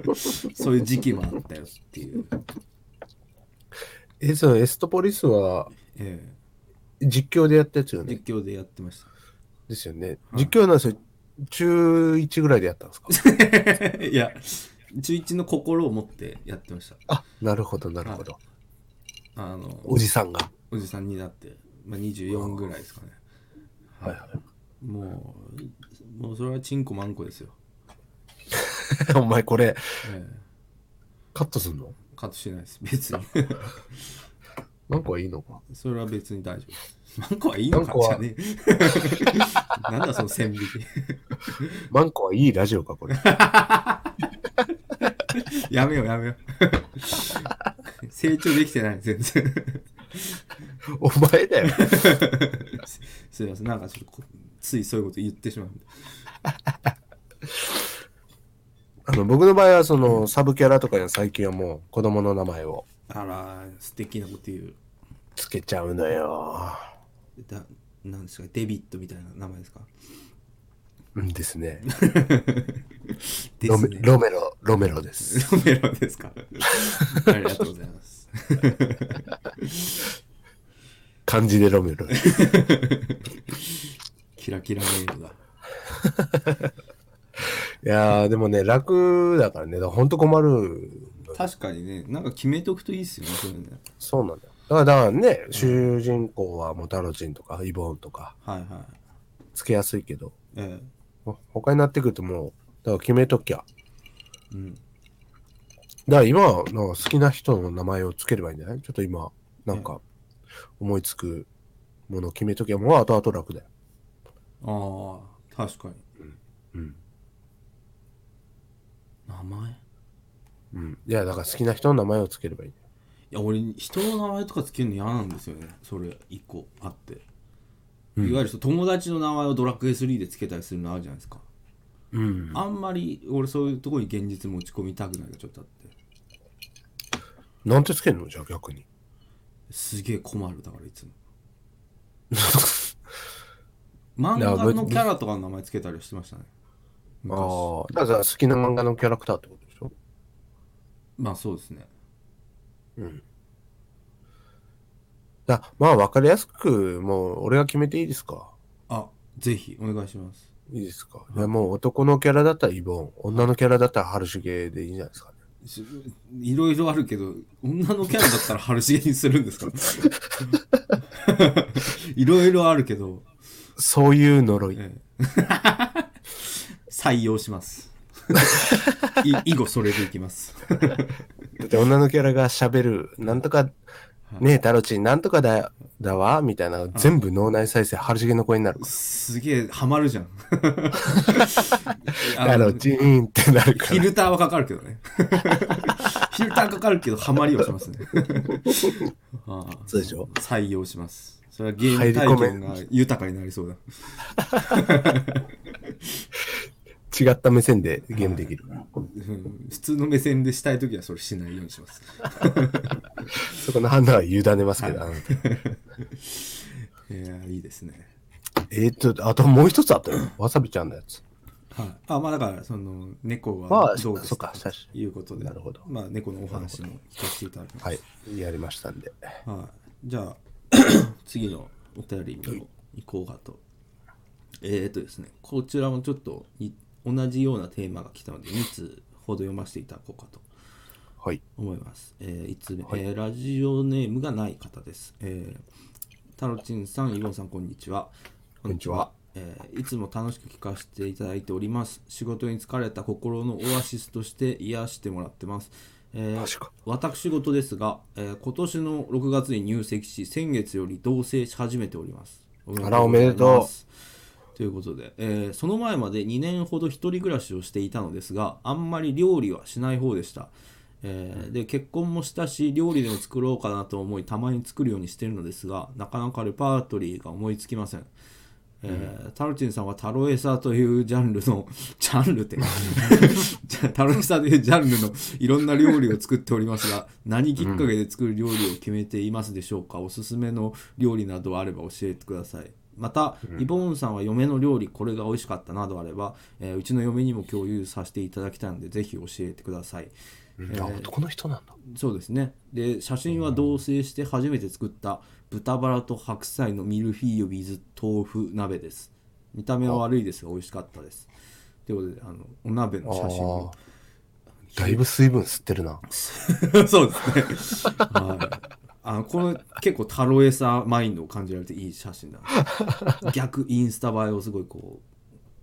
そういう時期もあったよっていう、え、そのエストポリスはえ実況でやったやつよえね？実況でやってましたですよね。はい実況なんですよ。中1ぐらいでやったんですか？いや中1の心を持ってやってましたあ、なるほど、なるほど。あのおじさんが。おじさんになって、まあ、24ぐらいですかねはいはい。もうもうそれはチンコマンコですよ、お前これ、えカットすんの？えカットしないです。別に。なんかいいのか。それは別に大丈夫。ですマンコはいいのか？じゃねえ。なんだその線引き。マンコはいいラジオか、これ。やめようやめよう。成長できてない全然。お前だよ。すいません。なんかちょっとこついそういうこと言ってしまうんであの、僕の場合は、その、サブキャラとかに最近はもう子供の名前をあら素敵なこと言うつけちゃうのよ。だなんですか？デビットみたいな名前ですか？うんですね。ですねロメロメロ、ロメロです。ロメロですか？ありがとうございます漢字でロメロ。キラキラメールだいやー、でもね、楽だからね、ほんと困る。確かにね。なんか決めとくといいっすよねそういうそうなんだよ。だから、だからね、主人公はモタロチンとかイボーンとかはいはい。つけやすいけど、えほ他になってくるともう、だから決めときゃ。えうん。だから今はなんか好きな人の名前をつければいいんじゃない？ちょっと今、なんか思いつくものを決めときゃ。もう後々楽だよ。ああ確かにうん。名前？いうん。いや、だから好きな人の名前をつければいい。や俺人の名前とかつけるの嫌なんですよね。それ一個あって、いわゆる友達の名前をドラクエ3でつけたりするのあるじゃないですか。うん。あんまり俺そういうところに現実持ち込みたくないがちょっとあって。なんてつけるの？じゃあ逆に。すげえ困るだからいつも。漫画のキャラとかの名前つけたりしてましたね。昔ああ。だから好きな漫画のキャラクターってことでしょ？まあそうですね。だまあ分かりやすく、もう俺が決めていいですか？あぜひお願いします。いいですか、いやもう男のキャラだったらイボン、女のキャラだったら春重でいいんじゃないですかね。しいろいろあるけど女のキャラだったら春重にするんですか いろいろあるけど、そういう呪い。ええ採用します。い以後それでいきます。だって女のキャラが喋る、なんとか、ねえ、タロチン、なんとかだだわみたいな、全部脳内再生、春重の声になる。かすげえハマるじゃん。タのロチンってなるから。フィルターはかかるけどね。フィルターかかるけどハマりはしますね。ああそうでしょ？採用します。それはゲーム体験が豊かになりそうだ違った目線でゲームできる。うん普通の目線でしたいときはそれしないようにします。そこの判断は委ねますけど。あの いやいいですね。えーっと、あともう一つあったよ。わさびちゃんのやつ。はい。あ、まあだから、その、猫まあはどうですか？ということで、なるほどまあ猫のお話も聞かせていただきます。はい。やりましたんで。はい。じゃあ、次のお便りに行こうかと。えー、とですね、こちらもちょっとい同じようなテーマが来たので、2つほど読ませていただこうかとはい。思います。えー、1つ目、えーラジオネームがない方です。えー、タロチンさん、イボンさん、こんにちは。こんにちは。えーいつも楽しく聞かせていただいております。仕事に疲れた心のオアシスとして癒してもらってます。えー私事ですが、えー今年の6月に入籍し、先月より同棲し始めております。あらおめでとうということで、えーその前まで2年ほど一人暮らしをしていたのですがあんまり料理はしない方でした、えーで結婚もしたし料理でも作ろうかなと思いたまに作るようにしているのですがなかなかレパートリーが思いつきません。えータロチンさんはタロエサというジャンルの ジャンルって タロエサというジャンルのいろんな料理を作っておりますが何きっかけで作る料理を決めていますでしょうか、おすすめの料理などあれば教えてくださいまた、イボーンさんは嫁の料理これが美味しかったなどあれば、えーうちの嫁にも共有させていただきたいのでぜひ教えてください、あ、男の人なんだ。そうですねで写真は同棲して初めて作った豚バラと白菜のミルフィーユ with 豆腐鍋です見た目は悪いですが美味しかったですということであのお鍋の写真もだいぶ水分吸ってるな。そうですね。はい。あのこの結構タロエサマインドを感じられていい写真なんです逆インスタ映えをすごいこ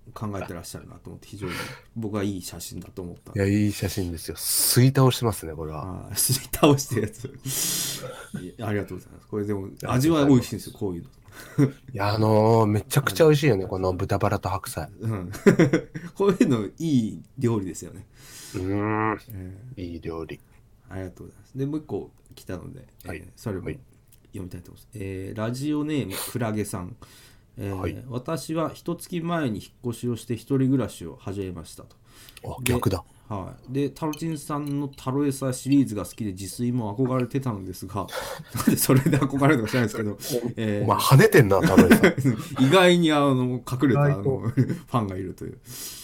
う考えてらっしゃるなと思って非常に僕はいい写真だと思ったいや、いい写真ですよ。吸い倒してますね、これは。はい吸い倒してるやつありがとうございますこれでも味は美味しいんですよこういうのいや、あのーめちゃくちゃ美味しいよね、この豚バラと白菜。う んこういうのいい料理ですよね、うーん。えいい料理。ーありがとうございますでもう一個来たので、えーはい。それもはい。読みたいと思います、えーラジオネームクラゲさん、えーはい。私は一月前に引っ越しをして一人暮らしを始めましたと。あ、で逆だ。はい、でタロチンさんのタロエサシリーズが好きで自炊も憧れてたのですが なんでそれで憧れるのか知らないですけど、えーお前、跳ねてんな、多分さ 意外にあの隠れたあのファンがいるという。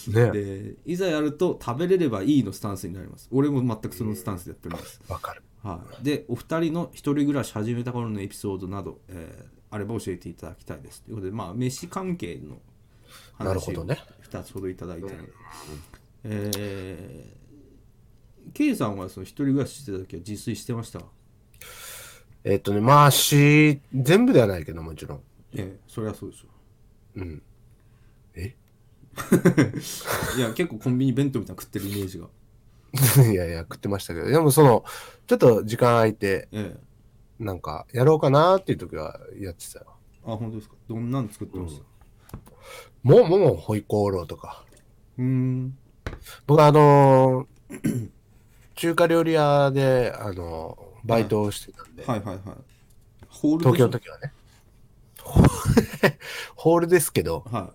ね。でいざやると食べれればいいのスタンスになります。俺も全くそのスタンスでやっております、わかる。はい、でお二人の一人暮らし始めた頃のエピソードなど、えーあれば教えていただきたいです。ということでまあ飯関係の話をなるほどね。2つほどいただいたので、えー、K さんはその一人暮らししてた時は自炊してました？えっとね、まあ、し、全部ではないけど、もちろん。ええそれはそうでしょうん。え？いや結構コンビニ弁当みたいなの食ってるイメージが いやいや、食ってましたけど、でもその、ちょっと時間空いて、ええ。なんか、やろうかなっていう時はやってたよ。あ本当ですか？どんなん作ってましたもう、もも、ホイコーローとか。うーん。僕あのー 中華料理屋で、あのーバイトをしてたんで、はい。はいはいホール東京の時はね。ホールですけど、は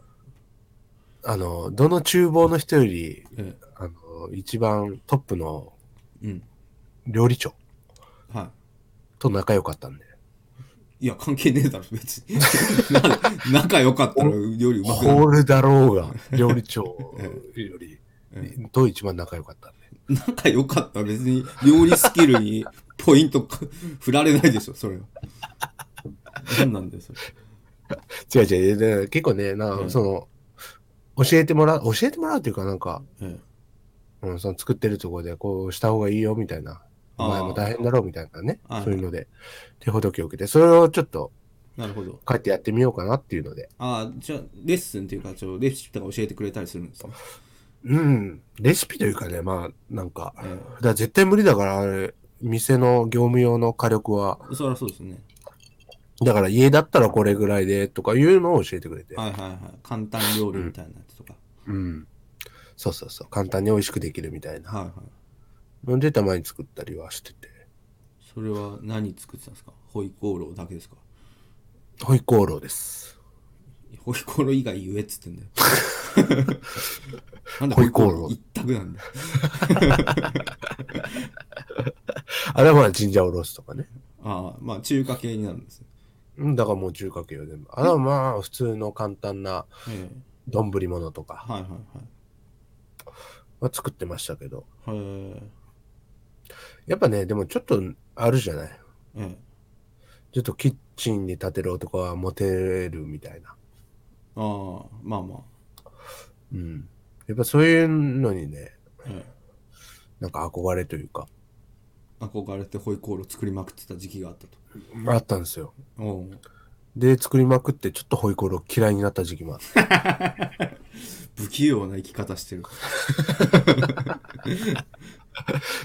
あのーどの厨房の人より、いえ。あのー一番トップのえうん。料理長はと仲良かったんで、いいや関係ねえだろ別に。な仲良かったら料理うまくな。るホールだろうが、料理長より、と一番仲良かったんで。仲良かったら別に料理スキルにポイントか 振られないでしょそれは。何なんだよそれ。違う違うで、結構ね、なうんその、教えてもらう、教えてもらうっていうかなんか、えうん、その作ってるところでこうした方がいいよみたいな、お前も大変だろうみたいなね。はい、そういうので、手ほどきを受けて、それをちょっとえなるほど。帰ってやってみようかなっていうので、ああじゃあレッスンっていうかちょレシピとか教えてくれたりするんですねうん、レシピというかね、まあ、なんか、えだから絶対無理だから、あれ、店の業務用の火力は、えそりゃそうですね。だから家だったらこれぐらいでとかいうのを教えてくれて、はいはいはい。簡単料理みたいなやつとか、うん。そうそうそう、簡単に美味しくできるみたいな。はいはい。ので、たまに作ったりはしてて。それは何作ってたんですか？ホイコーローだけですか？ホイコーローです。ホイコーロー以外言えっつってんだよ。なんでホイコーロー一択なんだよ。あれはまあ、ジンジャーおろすとかね。ああまあ中華系になるんですね。うん、だからもう中華系よ、全部。あれはまあ、普通の簡単なえ丼物とか。えはいはいは作ってましたけど。やっぱね、でもちょっとあるじゃない。えええちょっとキッチンに立てる男はモテるみたいな。ああまあまあうん。やっぱそういうのにね、ええなんか憧れというか、憧れてホイコーロー作りまくってた時期があったとあったんですよ。おうで、作りまくってちょっとホイコーロー嫌いになった時期もあって。不器用な生き方してる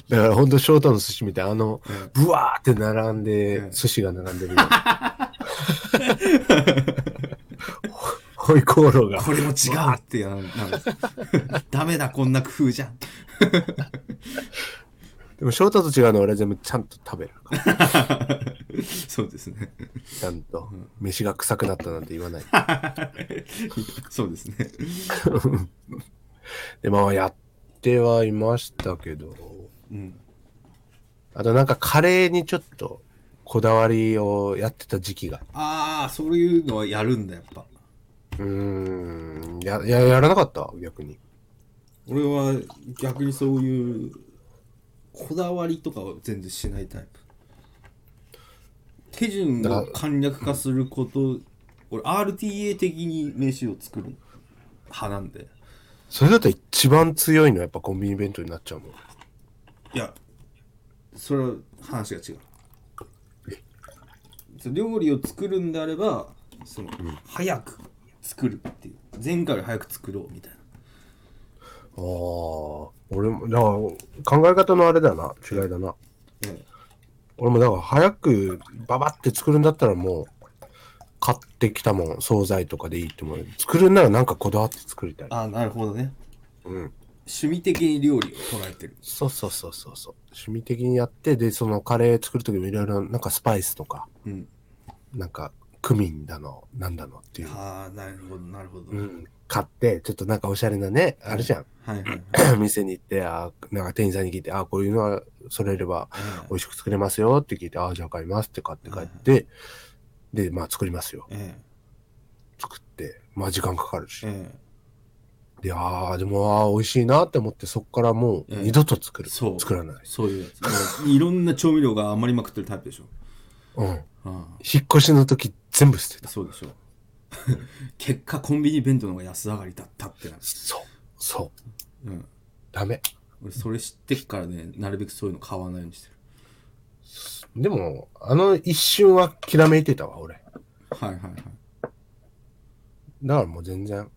だからほんとショートの寿司みたいな、あの、えブワーって並んえでえ、寿司が並んでるような。ホイコーローが。これも違うってやなんなんですダメだこんな工夫じゃんでもショートと違うのは俺は全部ちゃんと食べるから。そうですねちゃんと。飯が臭くなったなんて言わない。そうですね で、まあやってはいましたけど、うんあとなんかカレーにちょっとこだわりをやってた時期が。ああそういうのはやるんだやっぱうーん、や、や、やらなかった？逆に。俺は逆にそういうこだわりとかは全然しないタイプ。手順を簡略化すること俺 RTA 的に飯を作る派なんで。それだったら一番強いのはやっぱコンビニ弁当になっちゃうもん。いやそれは話が違う。料理を作るんであればその、早く作るっていう。前回より早く作ろうみたいな。ああ、俺も、だから考え方のあれだな、違いだな。ええ俺もだから早くババって作るんだったらもう、買ってきたもん、惣菜とかでいいって思う。作るんならなんかこだわって作りたい。ああなるほどねうん。趣味的に料理を捉えてるそうそうそうそうそう。趣味的にやって、で、そのカレー作るときもいろいろなんかスパイスとか、うんなんかクミンだの、なんだのっていう。ああなるほどなるほど、うん。買って、ちょっとなんかおしゃれなね、あるじゃん。はいはいはい、店に行って、あーなんか店員さんに聞いて、あーこういうのはそれればえ美味しく作れますよって聞いて、ああ、じゃあ買いますって買って帰って、で、まあ作りますよ。ええ作って、まあ時間かかるし。ええで、ああ、でも、ああ、美味しいなって思って、そこからもうええ二度と作る。そう作らない。そういうやついろんな調味料が余りまくってるタイプでしょうん。ああ引っ越しの時全部捨てた。そうでしょ 結果コンビニ弁当の方が安上がりだったってなる、そう。そう。うん、ダメ。俺それ知ってっからねなるべくそういうの買わないようにしてるでも、あの一瞬はきらめいてたわ、俺。はいはいはいだからもう全然、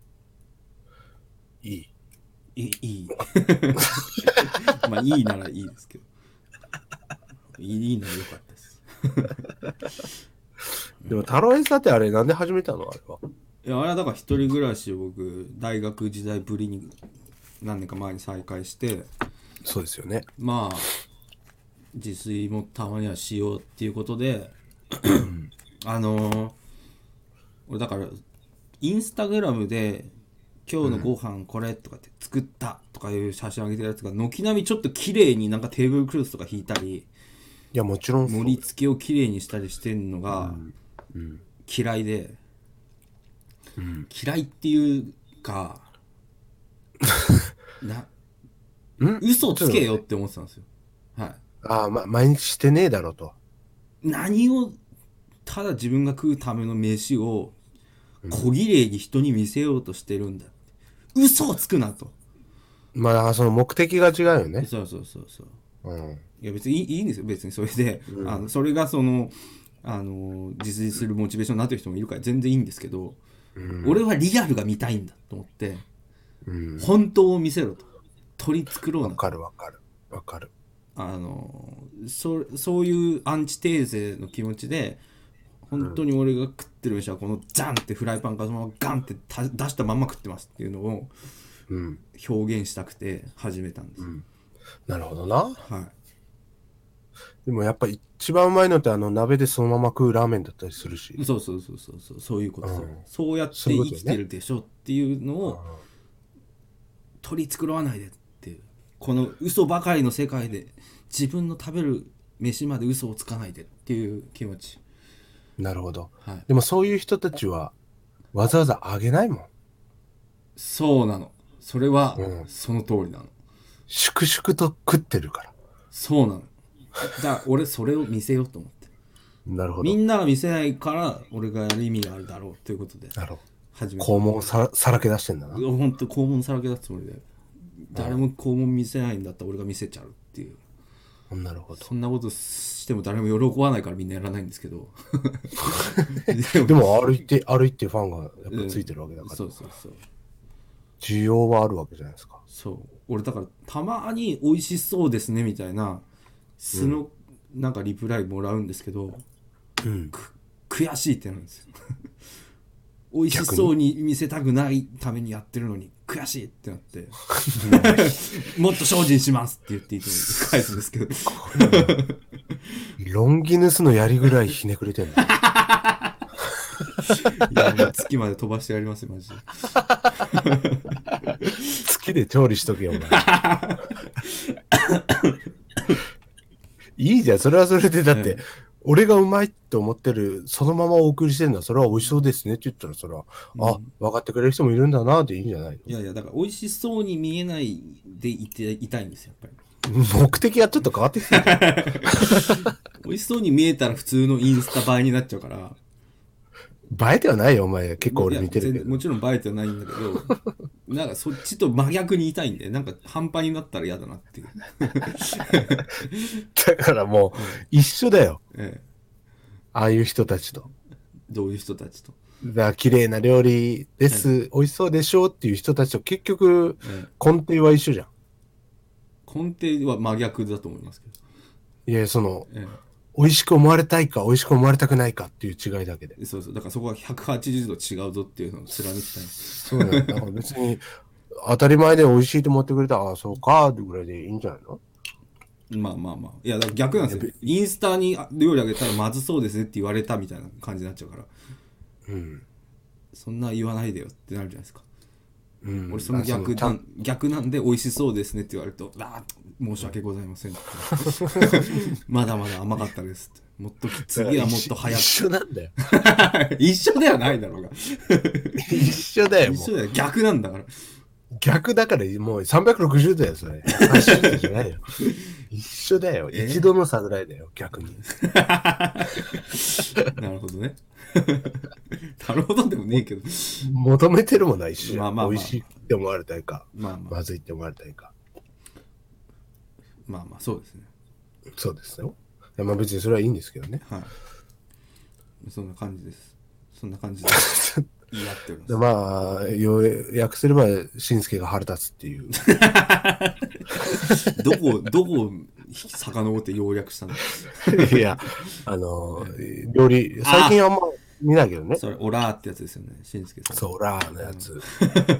いい。いいいい まあいいならいいですけどいいならよかったですでも、タロエサってあれなんで始めたの？あれは。いやあれはだから一人暮らしを僕大学時代ぶりに何年か前に再開してそうですよね。まあ自炊もたまにはしようっていうことで あのー俺だからインスタグラムで今日のご飯これとかって作ったとかいう写真上げてるやつが軒並みちょっと綺麗になんかテーブルクロスとか引いたりいや、もちろんそう。盛り付けを綺麗にしたりしてんのが嫌いで、嫌いっていうかな嘘つけよって思ってたんですよ。はい。ああ、ま、毎日してねえだろと。何をただ自分が食うための飯を小綺麗に人に見せようとしてるんだ。嘘をつくなと。まあ、その目的が違うよね。そうそうそうそう。うん。いや別にいいいいんですよ別にそれで、あのそれがそのあの自炊するモチベーションになってる人もいるから全然いいんですけど、俺はリアルが見たいんだと思って、うん。本当を見せろと取り繕うなわかるわかる。わかる。あのそそういうアンチテーゼの気持ちで本当に俺が食ってる飯はこのザンってフライパンからそのままガンってた出したまんま食ってますっていうのをうん。表現したくて始めたんです、なるほどな。はいでもやっぱ一番うまいのってあの鍋でそのまま食うラーメンだったりするし。そうそうそうそうそうそういうことうん。そうやって生きてるでしょっていうのを取り繕わないでっていうこの嘘ばかりの世界で自分の食べる飯まで嘘をつかないでっていう気持ち。なるほど。はい。でもそういう人たちはわざわざあげないもん。そうなの。それはうん。その通りなの、粛々と食ってるから。そうなのだ俺それを見せようと思ってなるほど。みんなが見せないから俺がやる意味があるだろうということでなるほど。肛門ささらけ出してんだな。本当肛門さらけ出すつもりで誰も肛門見せないんだったら俺が見せちゃうっていうなるほど。そんなことしても誰も喜ばないからみんなやらないんですけど でも歩いて、歩いてファンがやっぱついてるわけだから、そうそうそう需要はあるわけじゃないですか。そう俺だからたまに美味しそうですねみたいな素のなんかリプライもらうんですけど、うん。く悔しいってなるんですよ 美味しそうに見せたくないためにやってるのに悔しいってなって もっと精進しますって言っていて返すんですけどロンギヌスの槍ぐらいひねくれてんだ。いやもう月まで飛ばしてやりますよマジで 月で調理しとけよ、お前。いいじゃん、それはそれで、だって、うん。俺がうまいって思ってる、そのままお送りしてんだ、それは美味しそうですねって言ったら、それは、あ、分かってくれる人もいるんだなっていいんじゃないいやいやだから美味しそうに見えないでいていたいんですよやっぱり。の目的がちょっと変わってきてる。美味しそうに見えたら普通のインスタ映えになっちゃうから映えてはないよ、お前。結構俺見てるけど。もちろん映えてはないんだけど なんかそっちと真逆にいたいんでなんか半端になったら嫌だなっていう、だからもう、一緒だよ。ええ、ああいう人たちと。どういう人たちと、だ綺麗な料理です、美味しそうでしょうっていう人たちと結局、ええ、根底は一緒じゃん。根底は真逆だと思いますけど、いや、その、え美味しく思われたいか、美味しく思われたくないかっていう違いだけで。え、そうそうだからそこは180度違うぞっていうのを貫きたいそうだよ。だから別に、当たり前で美味しいと思ってくれたら、ああ、そうか、ってぐらいでいいんじゃないの？まあまあまあいやだから逆なんですよインスタに料理あげたらまずそうですねって言われたみたいな感じになっちゃうからうん。そんな言わないでよってなるじゃないですかうん。俺その逆なん逆なんで美味しそうですねって言われるとあー申し訳ございませんって まだまだ甘かったですってもっと次はもっと早一緒なんだよ。く 一緒ではないだろうが一緒だよ、もう。一緒だよ逆なんだから逆だからもう360だよ、それ。180度じゃないよ。一緒だよ。え？一度の差ぐらいだよ、逆に。なるほどねなるほどでもねえけど求めてるものは一緒よまあまあまあ美味しいって思われたいか、まあまあまずいって思われたいか。まあまあそうですねそうですよ。まあ別にそれはいいんですけどね。はいそんな感じですそんな感じで言い合っております でまあ、要約すれば、しんすけが腹立つっていう。どこどこを遡って要約したの いや、あの、料理、最近あんま見ないけどね。それオラーってやつですよねしんすけさんそう、ラーのやつ。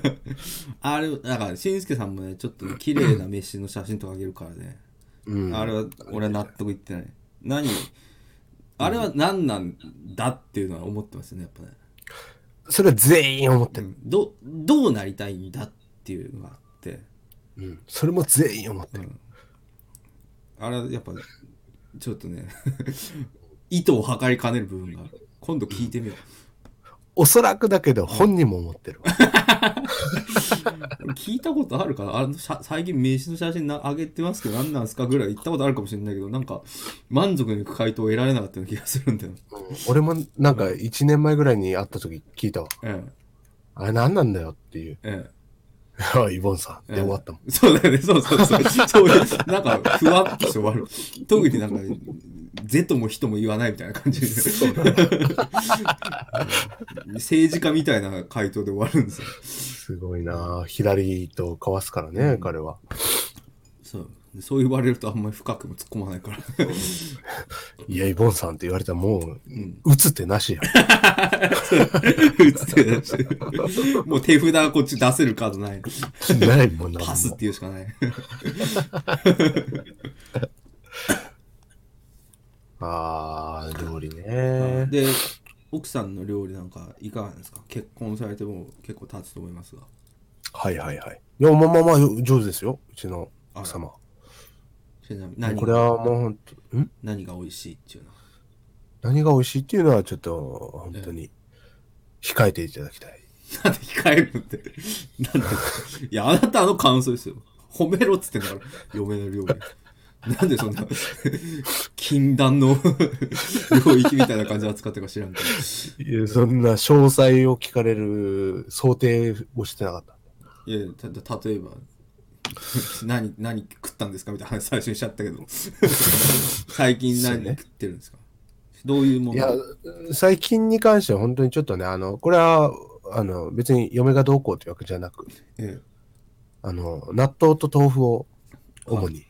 あれだからしんすけさんもねちょっとね綺麗な飯の写真とかあげるからね、うん。あれは俺は納得いってない何あれは何なんだっていうのは思ってますよねやっぱね、それは全員思ってる。うん、どどうなりたいんだっていうのがあってうん。それも全員思ってる。あれはやっぱちょっとね 意図を測りかねる部分がある今度聞いてみよう。おそらくだけど、本人も思ってる。聞いたことあるかな？あの最近名刺の写真な上げてますけど何なんすかぐらい言ったことあるかもしれないけどなんか満足のいく回答を得られなかったような気がするんだよ、うん。俺もなんか1年前ぐらいに会った時聞いたわ。えあれ何なんだよっていう。ええあイボンさん。で終わったもん。えそうだよね。そうそうそう。そうなんかふわっとして終わる。特になんか是とも人も言わないみたいな感じ。で政治家みたいな回答で終わるんですよ。すごいな。ぁ。左と交わすからね、彼は。そう。そう言われるとあんまり深くも突っ込まないから。いや、イボンさんって言われたらもう、うん。打つってなしや。打つ手出し。てもう手札はこっち出せるカードない。ないもんな。パスっていうしかないあー、料理ね。で奥さんの料理なんかいかがですか？結婚されても結構経つと思いますが。はいはいはい。いや、まあまあまあ、上手ですよ。うちの奥様。ちなみに何これはもうほんと、ん？何が美味しいっていうのは？何が美味しいっていうのはちょっと、本当に、控えていただきたい。なんで控えるって？なんで？いやあなたの感想ですよ。褒めろっつってんだから。嫁の料理なんでそんな禁断の領域みたいな感じで扱ってるか知らんけど。いや、そんな詳細を聞かれる想定もしてなかった。いやた例えば何何食ったんですか？みたいな話最初にしちゃったけど。最近何食ってるんですか？どういうもの？いや、最近に関しては本当にちょっとね、あの、これは、あの、別に嫁がどうこうというわけじゃなく、ええ。あの、納豆と豆腐を主に、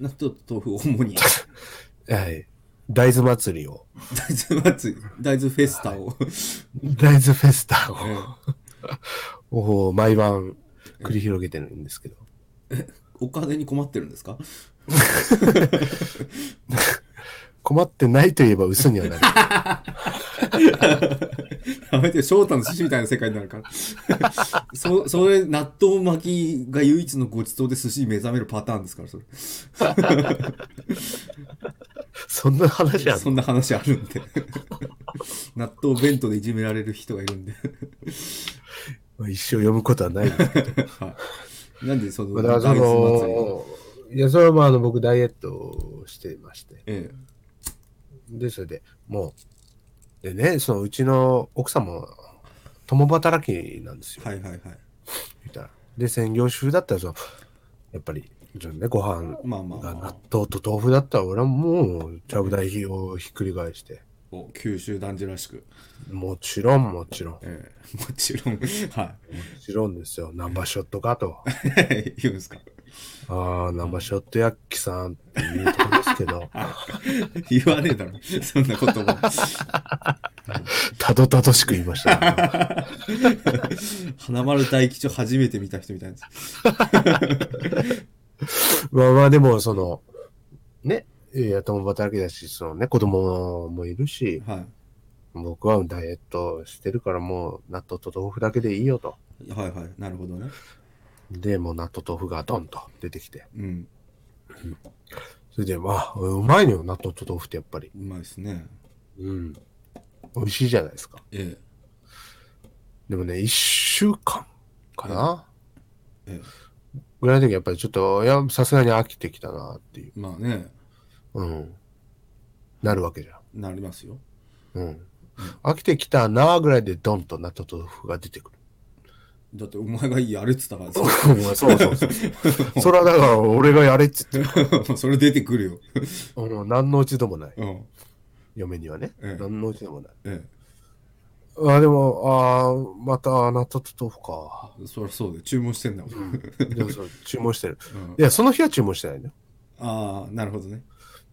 納豆と豆腐を主に。はい、大豆祭りを、大豆祭り。大豆フェスタを、大豆フェスタえを、を毎晩繰り広げてるんですけど、えお金に困ってるんですか？困ってないといえば嘘にはなる。やめてよ翔太の寿司みたいな世界になるか。ら そそれ納豆巻きが唯一のごちそうで寿司に目覚めるパターンですからそれ。そんな話あるそんな話あるんで。納豆弁当でいじめられる人がいるんで、一生読むことはないんです。けど。はい、なんでそのまあその、いや、それはまあ、あの、僕ダイエットをしてまして、えで、それでもう、でね、そのうちの奥さんも共働きなんですよ。はいはいはい。言ったら。で、専業主婦だったらその、やっぱり、ちょっとね、ご飯まあまあが納まあ豆と豆腐だったら、俺はもう、ちゃぶ台をひっくり返して、お九州男児らしく、もちろん、もちろん、もええもちろん。はちろんですよ。ナンバーショットかと。い 言うんですかああ、ナンバーショットヤッキさんっていうとこですけど、言わねえだろ。そんなこともたどたどしく言いました、ね。花丸大吉を初めて見た人みたいです。まあまあ、でも、その、ね、いや、共働きだし、そのね、子供もいるし、はい。僕はダイエットしてるからもう納豆と豆腐だけでいいよと。はいはい。なるほどねで、もう納豆豆腐がドンと出てきて。うんそれで、まあ、うまいのよ、納豆と豆腐ってやっぱり。うまいですねうん。美味しいじゃないですか。えでもね、一週間かな、ええぐらいの時やっぱりちょっと、いや、さすがに飽きてきたなっていう。えまあねうん。なるわけじゃなりますよん。うん。飽きてきたなぐらいでドンと納豆と豆腐が出てくる。だってお前がやれっつったからさそうそうそう。それはだから俺がやれっつって。それ出てくるようん、何のうちでもない。うん嫁にはね。ええ何のうちでもない。えあ、でも、あーまた納豆と豆腐か。えそりゃそうだよ注文してんだもん、でもそう注文してる。うんいや、その日は注文してないのよ。ああなるほどね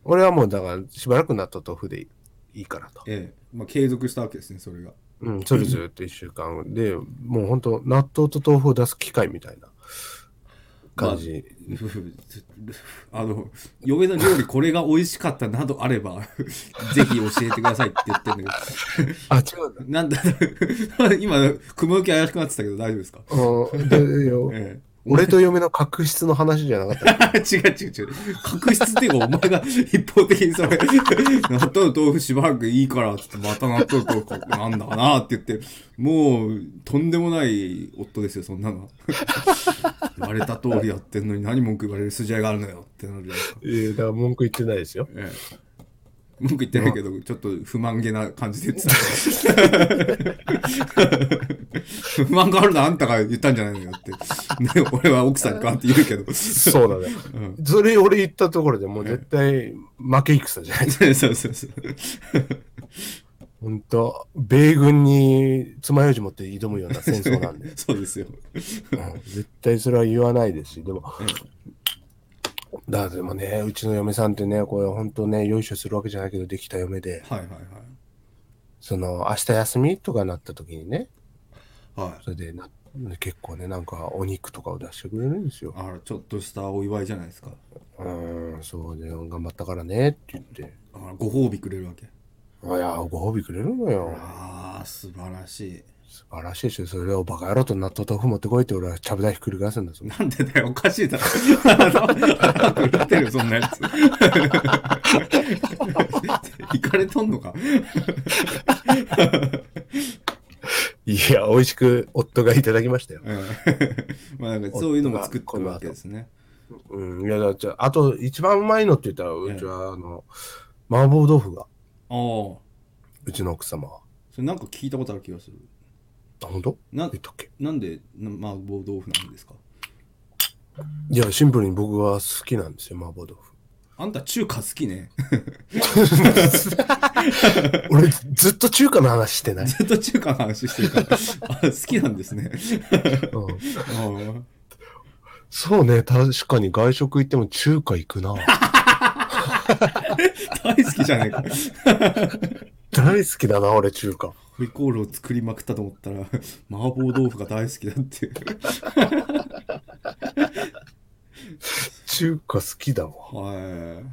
俺はもうだからしばらく納豆豆腐でいいいからと。ええまあ継続したわけですねそれがうん、それずっと一週間。で、もう本当納豆と豆腐を出す機会みたいな感じ。ふふあの嫁の料理これが美味しかったなどあれば ぜひ教えてくださいって言ってんだあ、違うなんだ 今雲行き怪しくなってたけど大丈夫ですか、うんでよ。え俺と嫁の確執の話じゃなかった。え、違う違う違う確執っていうかお前が一方的にそれ納豆豆腐しばらくいいからってまた納豆豆腐なんだかなって言ってもうとんでもない夫ですよそんなの 言われた通りやってんのに何文句言われる筋合いがあるのよってなるじゃないですかいや、だから文句言ってないですよ。ええ文句言ってないけど、ちょっと不満げな感じで言ってた。不満があるのあんたが言ったんじゃないのよって。ね、俺は奥さんに代わって言うけど。そうだね。それ俺言ったところでもう絶対負け戦じゃない。そうそうそう。本当米軍に爪楊枝持って挑むような戦争なんで。そうですよ。うん絶対それは言わないですし、でも、だからでもね、うちの嫁さんってね、これ本当ね、よいしょするわけじゃないけど、できた嫁で、はいはいその、明日休みとかなった時にね、はい。はい。それでな、結構ね、なんかお肉とかを出してくれるんですよ。あら、ちょっとしたお祝いじゃないですか。うーん、そうね、頑張ったからねって言って、あらご褒美くれるわけ。あいや、ご褒美くれるのよ。ああ、素晴らしい。素晴らしいですよ。それをバカ野郎と納豆豆腐持ってこいって俺はちゃぶ台ひっくり返すんだぞ。なんでだよ、おかしいだろ。腹くらってるよ、そんなやつ。行かれとんのか。いや、美味しく夫がいただきましたよ。うんまあなんかそういうのも作ってるわけですね。うん、いや、だじゃあ、あと一番うまいのって言ったら、うちは、あの、麻婆豆腐が、ああ、うちの奥様は。それなんか聞いたことある気がする。あ、本当？な言ったっけ？なんでな麻婆豆腐なんですか？いや、シンプルに僕は好きなんですよ、麻婆豆腐。あんた中華好きね。俺、ずっと中華の話してない。ずっと中華の話してるから。あ好きなんですね。うん、あそうね、確かに外食行っても中華行くな。あ 大好きじゃないか。大好きだな、俺中華。ホイコールを作りまくったと思ったら、麻婆豆腐が大好きだっていう。中華好きだわ。は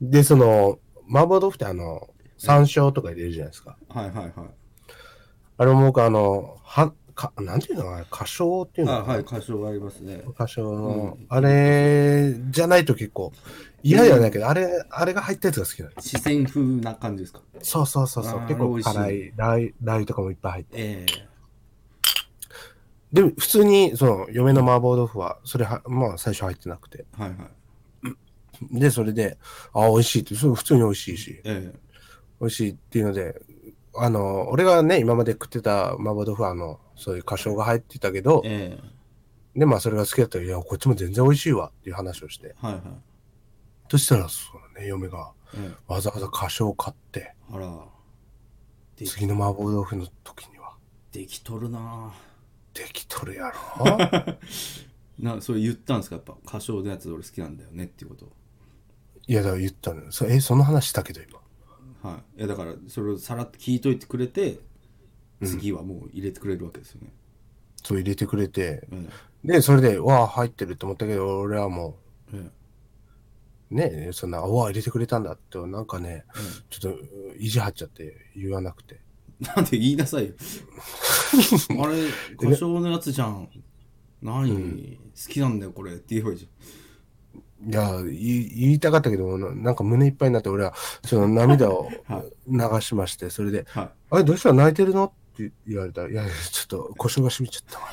で、その、麻婆豆腐ってあの、山椒とか入れるじゃないですか。い。はいはいはい。あれも僕あの、は、か、なんていうのかな、花椒っていうのあはい、歌唱がありますね。花椒の、うんあれじゃないと結構、嫌ではないけど、あれ、あれが入ったやつが好きなの。四川風な感じですか？そうそうそうそうあー、結構美味しい辛い、ラー油ラー油とかもいっぱい入って。ええでも、普通に、その、嫁の麻婆豆腐は、それは、まあ、最初入ってなくて。はいはい。で、それで、あ、美味しいって、そう普通に美味しいし、え美味しいっていうので、あの、俺がね、今まで食ってた麻婆豆腐は、あの、そういう花椒が入ってたけど、えで、まあ、それが好きだったら、いや、こっちも全然美味しいわっていう話をして。えはいはい。そしたら、そうね、嫁がええわざわざ花椒を買って、あら。で次の麻婆豆腐の時には、できとるなできとるやろ？なそれ言ったんですか？やっぱ歌唱のやつ俺好きなんだよねっていうこといや、だから言ったのよ。そえ、その話したけど、今。はい。いやだからそれをさらっと聞いといてくれて次はもう入れてくれるわけですよね、そう入れてくれて、えで、それで、わあ、入ってると思ったけど、俺はもええ。う、ね、そんな、わあ、入れてくれたんだって、なんかね、ちょっと、意地張っちゃって言わなくて。えなんで言いなさいよ。あれ歌唱のやつじゃん。何、好きなんだよこれ。って言えばいいじいや、言いたかったけど、ななんか胸いっぱいになって、俺は、その涙をは流しまして、それで、はい。あれ、どうした泣いてるの？って言われた。ら、いやちょっと、故障が染みちゃった。わ。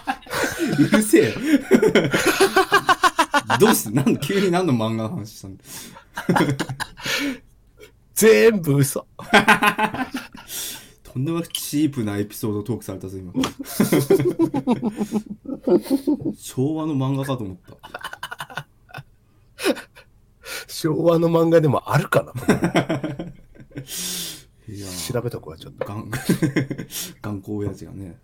うるせえよ。どうしてなんで急に何の漫画の話したんだ全部嘘。とんでもなくチープなエピソードトークされたぞ今。昭和の漫画かと思った 昭和の漫画でもあるかな いや。調べとこはちょっと。がん 頑固親父がね。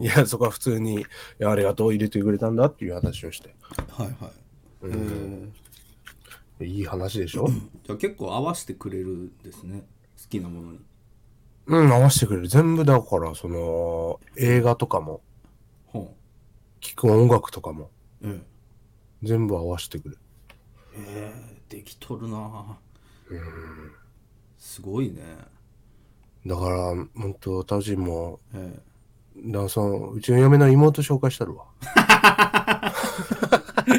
いや、そこは普通に、いや、ありがとう、入れてくれたんだっていう話をして。はいはい、えー。いい話でしょ？じゃあ結構合わせてくれるんですね。好きなものに。うん、合わせてくれる。全部だから、その、映画とかも、ほ聴く音楽とかも、うえ全部合わせてくれ。る。えー、できとるな。すごいね。だから、本当タジンも、えだからその、うちの嫁の妹紹介したるわ。え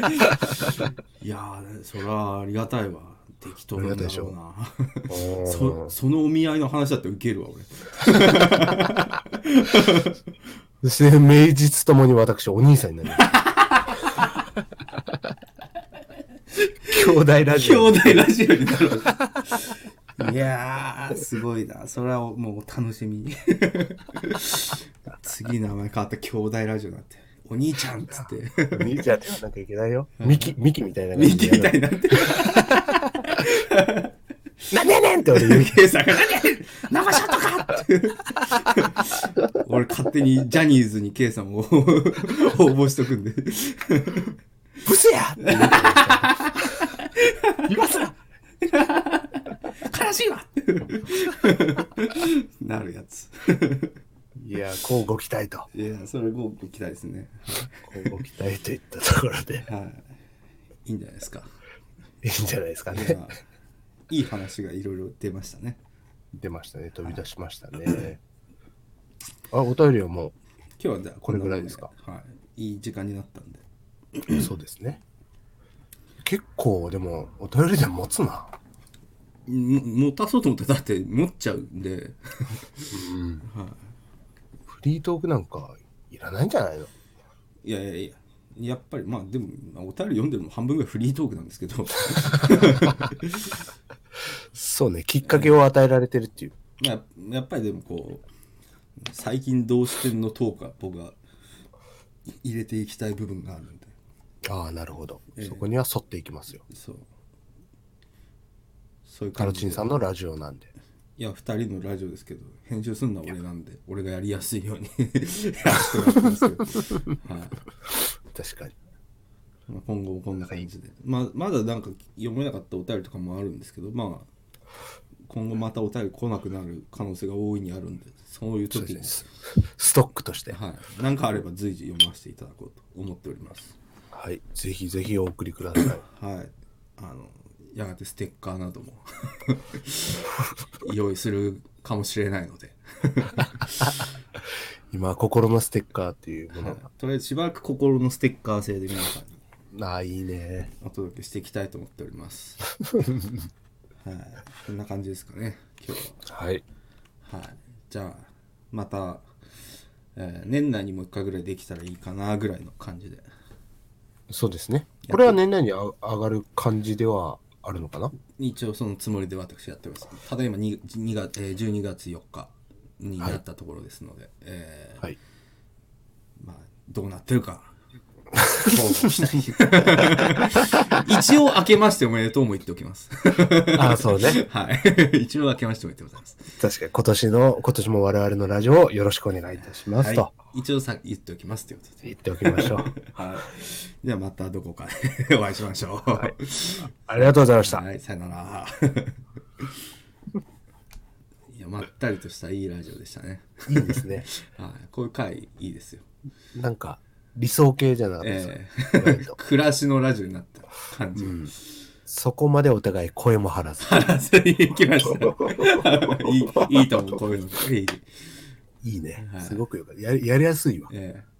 いやーそりゃありがたいわ。できとるんだろうな。うん そそのお見合いの話だってウケるわ俺。名実ともに私、お兄さんになります。兄弟ラジ兄オ。弟ラジオになるいやーすごいな。それはもう楽しみ。次名前変わった兄弟ラジオになって。お兄ちゃんっつって。お兄ちゃんって言わなきゃいけないよ。ミキ、ミキみたいな感ミキみたいになってなんでやねんって俺言う。ケイさんが「何やねん。生ショットか!」って。俺勝手にジャニーズにケイさんを 応募しとくんで。ブスやって今更。悲しいわ。なるやつ。いや、こうご期待と。いやそれごご期待ですね。こうご期待といったところで、はい。いいんじゃないですか。いいんじゃないですかね。いい話がいろいろ出ましたね。出ましたね。飛び出しましたね。あ、お便りはも今日はじゃあこれぐらいですか？はい。いい時間になったんで。う、そうですね。結構、でも、お便りで持つな。も持たそうと思ったらだって持っちゃうんで。フリートークなんかいらないんじゃないの？いやいやいや。やっぱりまあでもまあお便り読んでるのも半分ぐらいフリートークなんですけど そうね、きっかけを与えられてるっていう。まあやっぱりでもこう最近どうしてんのトークは僕は入れていきたい部分があるんでああ、なるほど。ええそこには沿っていきますよ。そうそういうカロチンさんのラジオなんで。いや2人のラジオですけど編集するのは俺なんで俺がやりやすいように やらせてもらってますけど、はい確かに。まあ、今後もこんな感じで、まあ、まだなんか読めなかったお便りとかもあるんですけどまあ今後またお便り来なくなる可能性が大いにあるんでそういう時に、スストックとして。はい、何かあれば随時読ませていただこうと思っておりますはい。ぜひぜひお送りください。はいあのやがてステッカーなども 用意するかもしれないので、今、心のステッカーっていうものはい、とりあえずしばらく心のステッカー制で皆さんにが。ああ、いいね。お届けしていきたいと思っております はい。こんな感じですかね今日は。はい。はい、じゃあまた、えー年内にもう一回ぐらいできたらいいかなぐらいの感じで。そうですね。これは年内にあ上がる感じではあるのかな？一応そのつもりで私やってます。ただいま 2, 2月、えー12月4日になったところですので、えーはい。まあどうなってるか 一応明けましておめでとうも言っておきますああ、そうね。はい一応明けましておめでとうございます確かに今年の、今年も我々のラジオをよろしくお願いいたしますとはい、一応さ言っておきますということで言っておきましょう。はい。じゃあまたどこかでお会いしましょう。はい、ありがとうございました。さよなら。いや、まったりとしたいいラジオでしたね。いいですね。はい、こういう回いいですよ。なんか、理想系じゃなかったですか？え割とー、暮らしのラジオになった感じ。そこまでお互い声も張らず。話に行きました。いいいいと思う、こういうの。いい。いいねはい。すごくよかった。ややりやすいわ。えー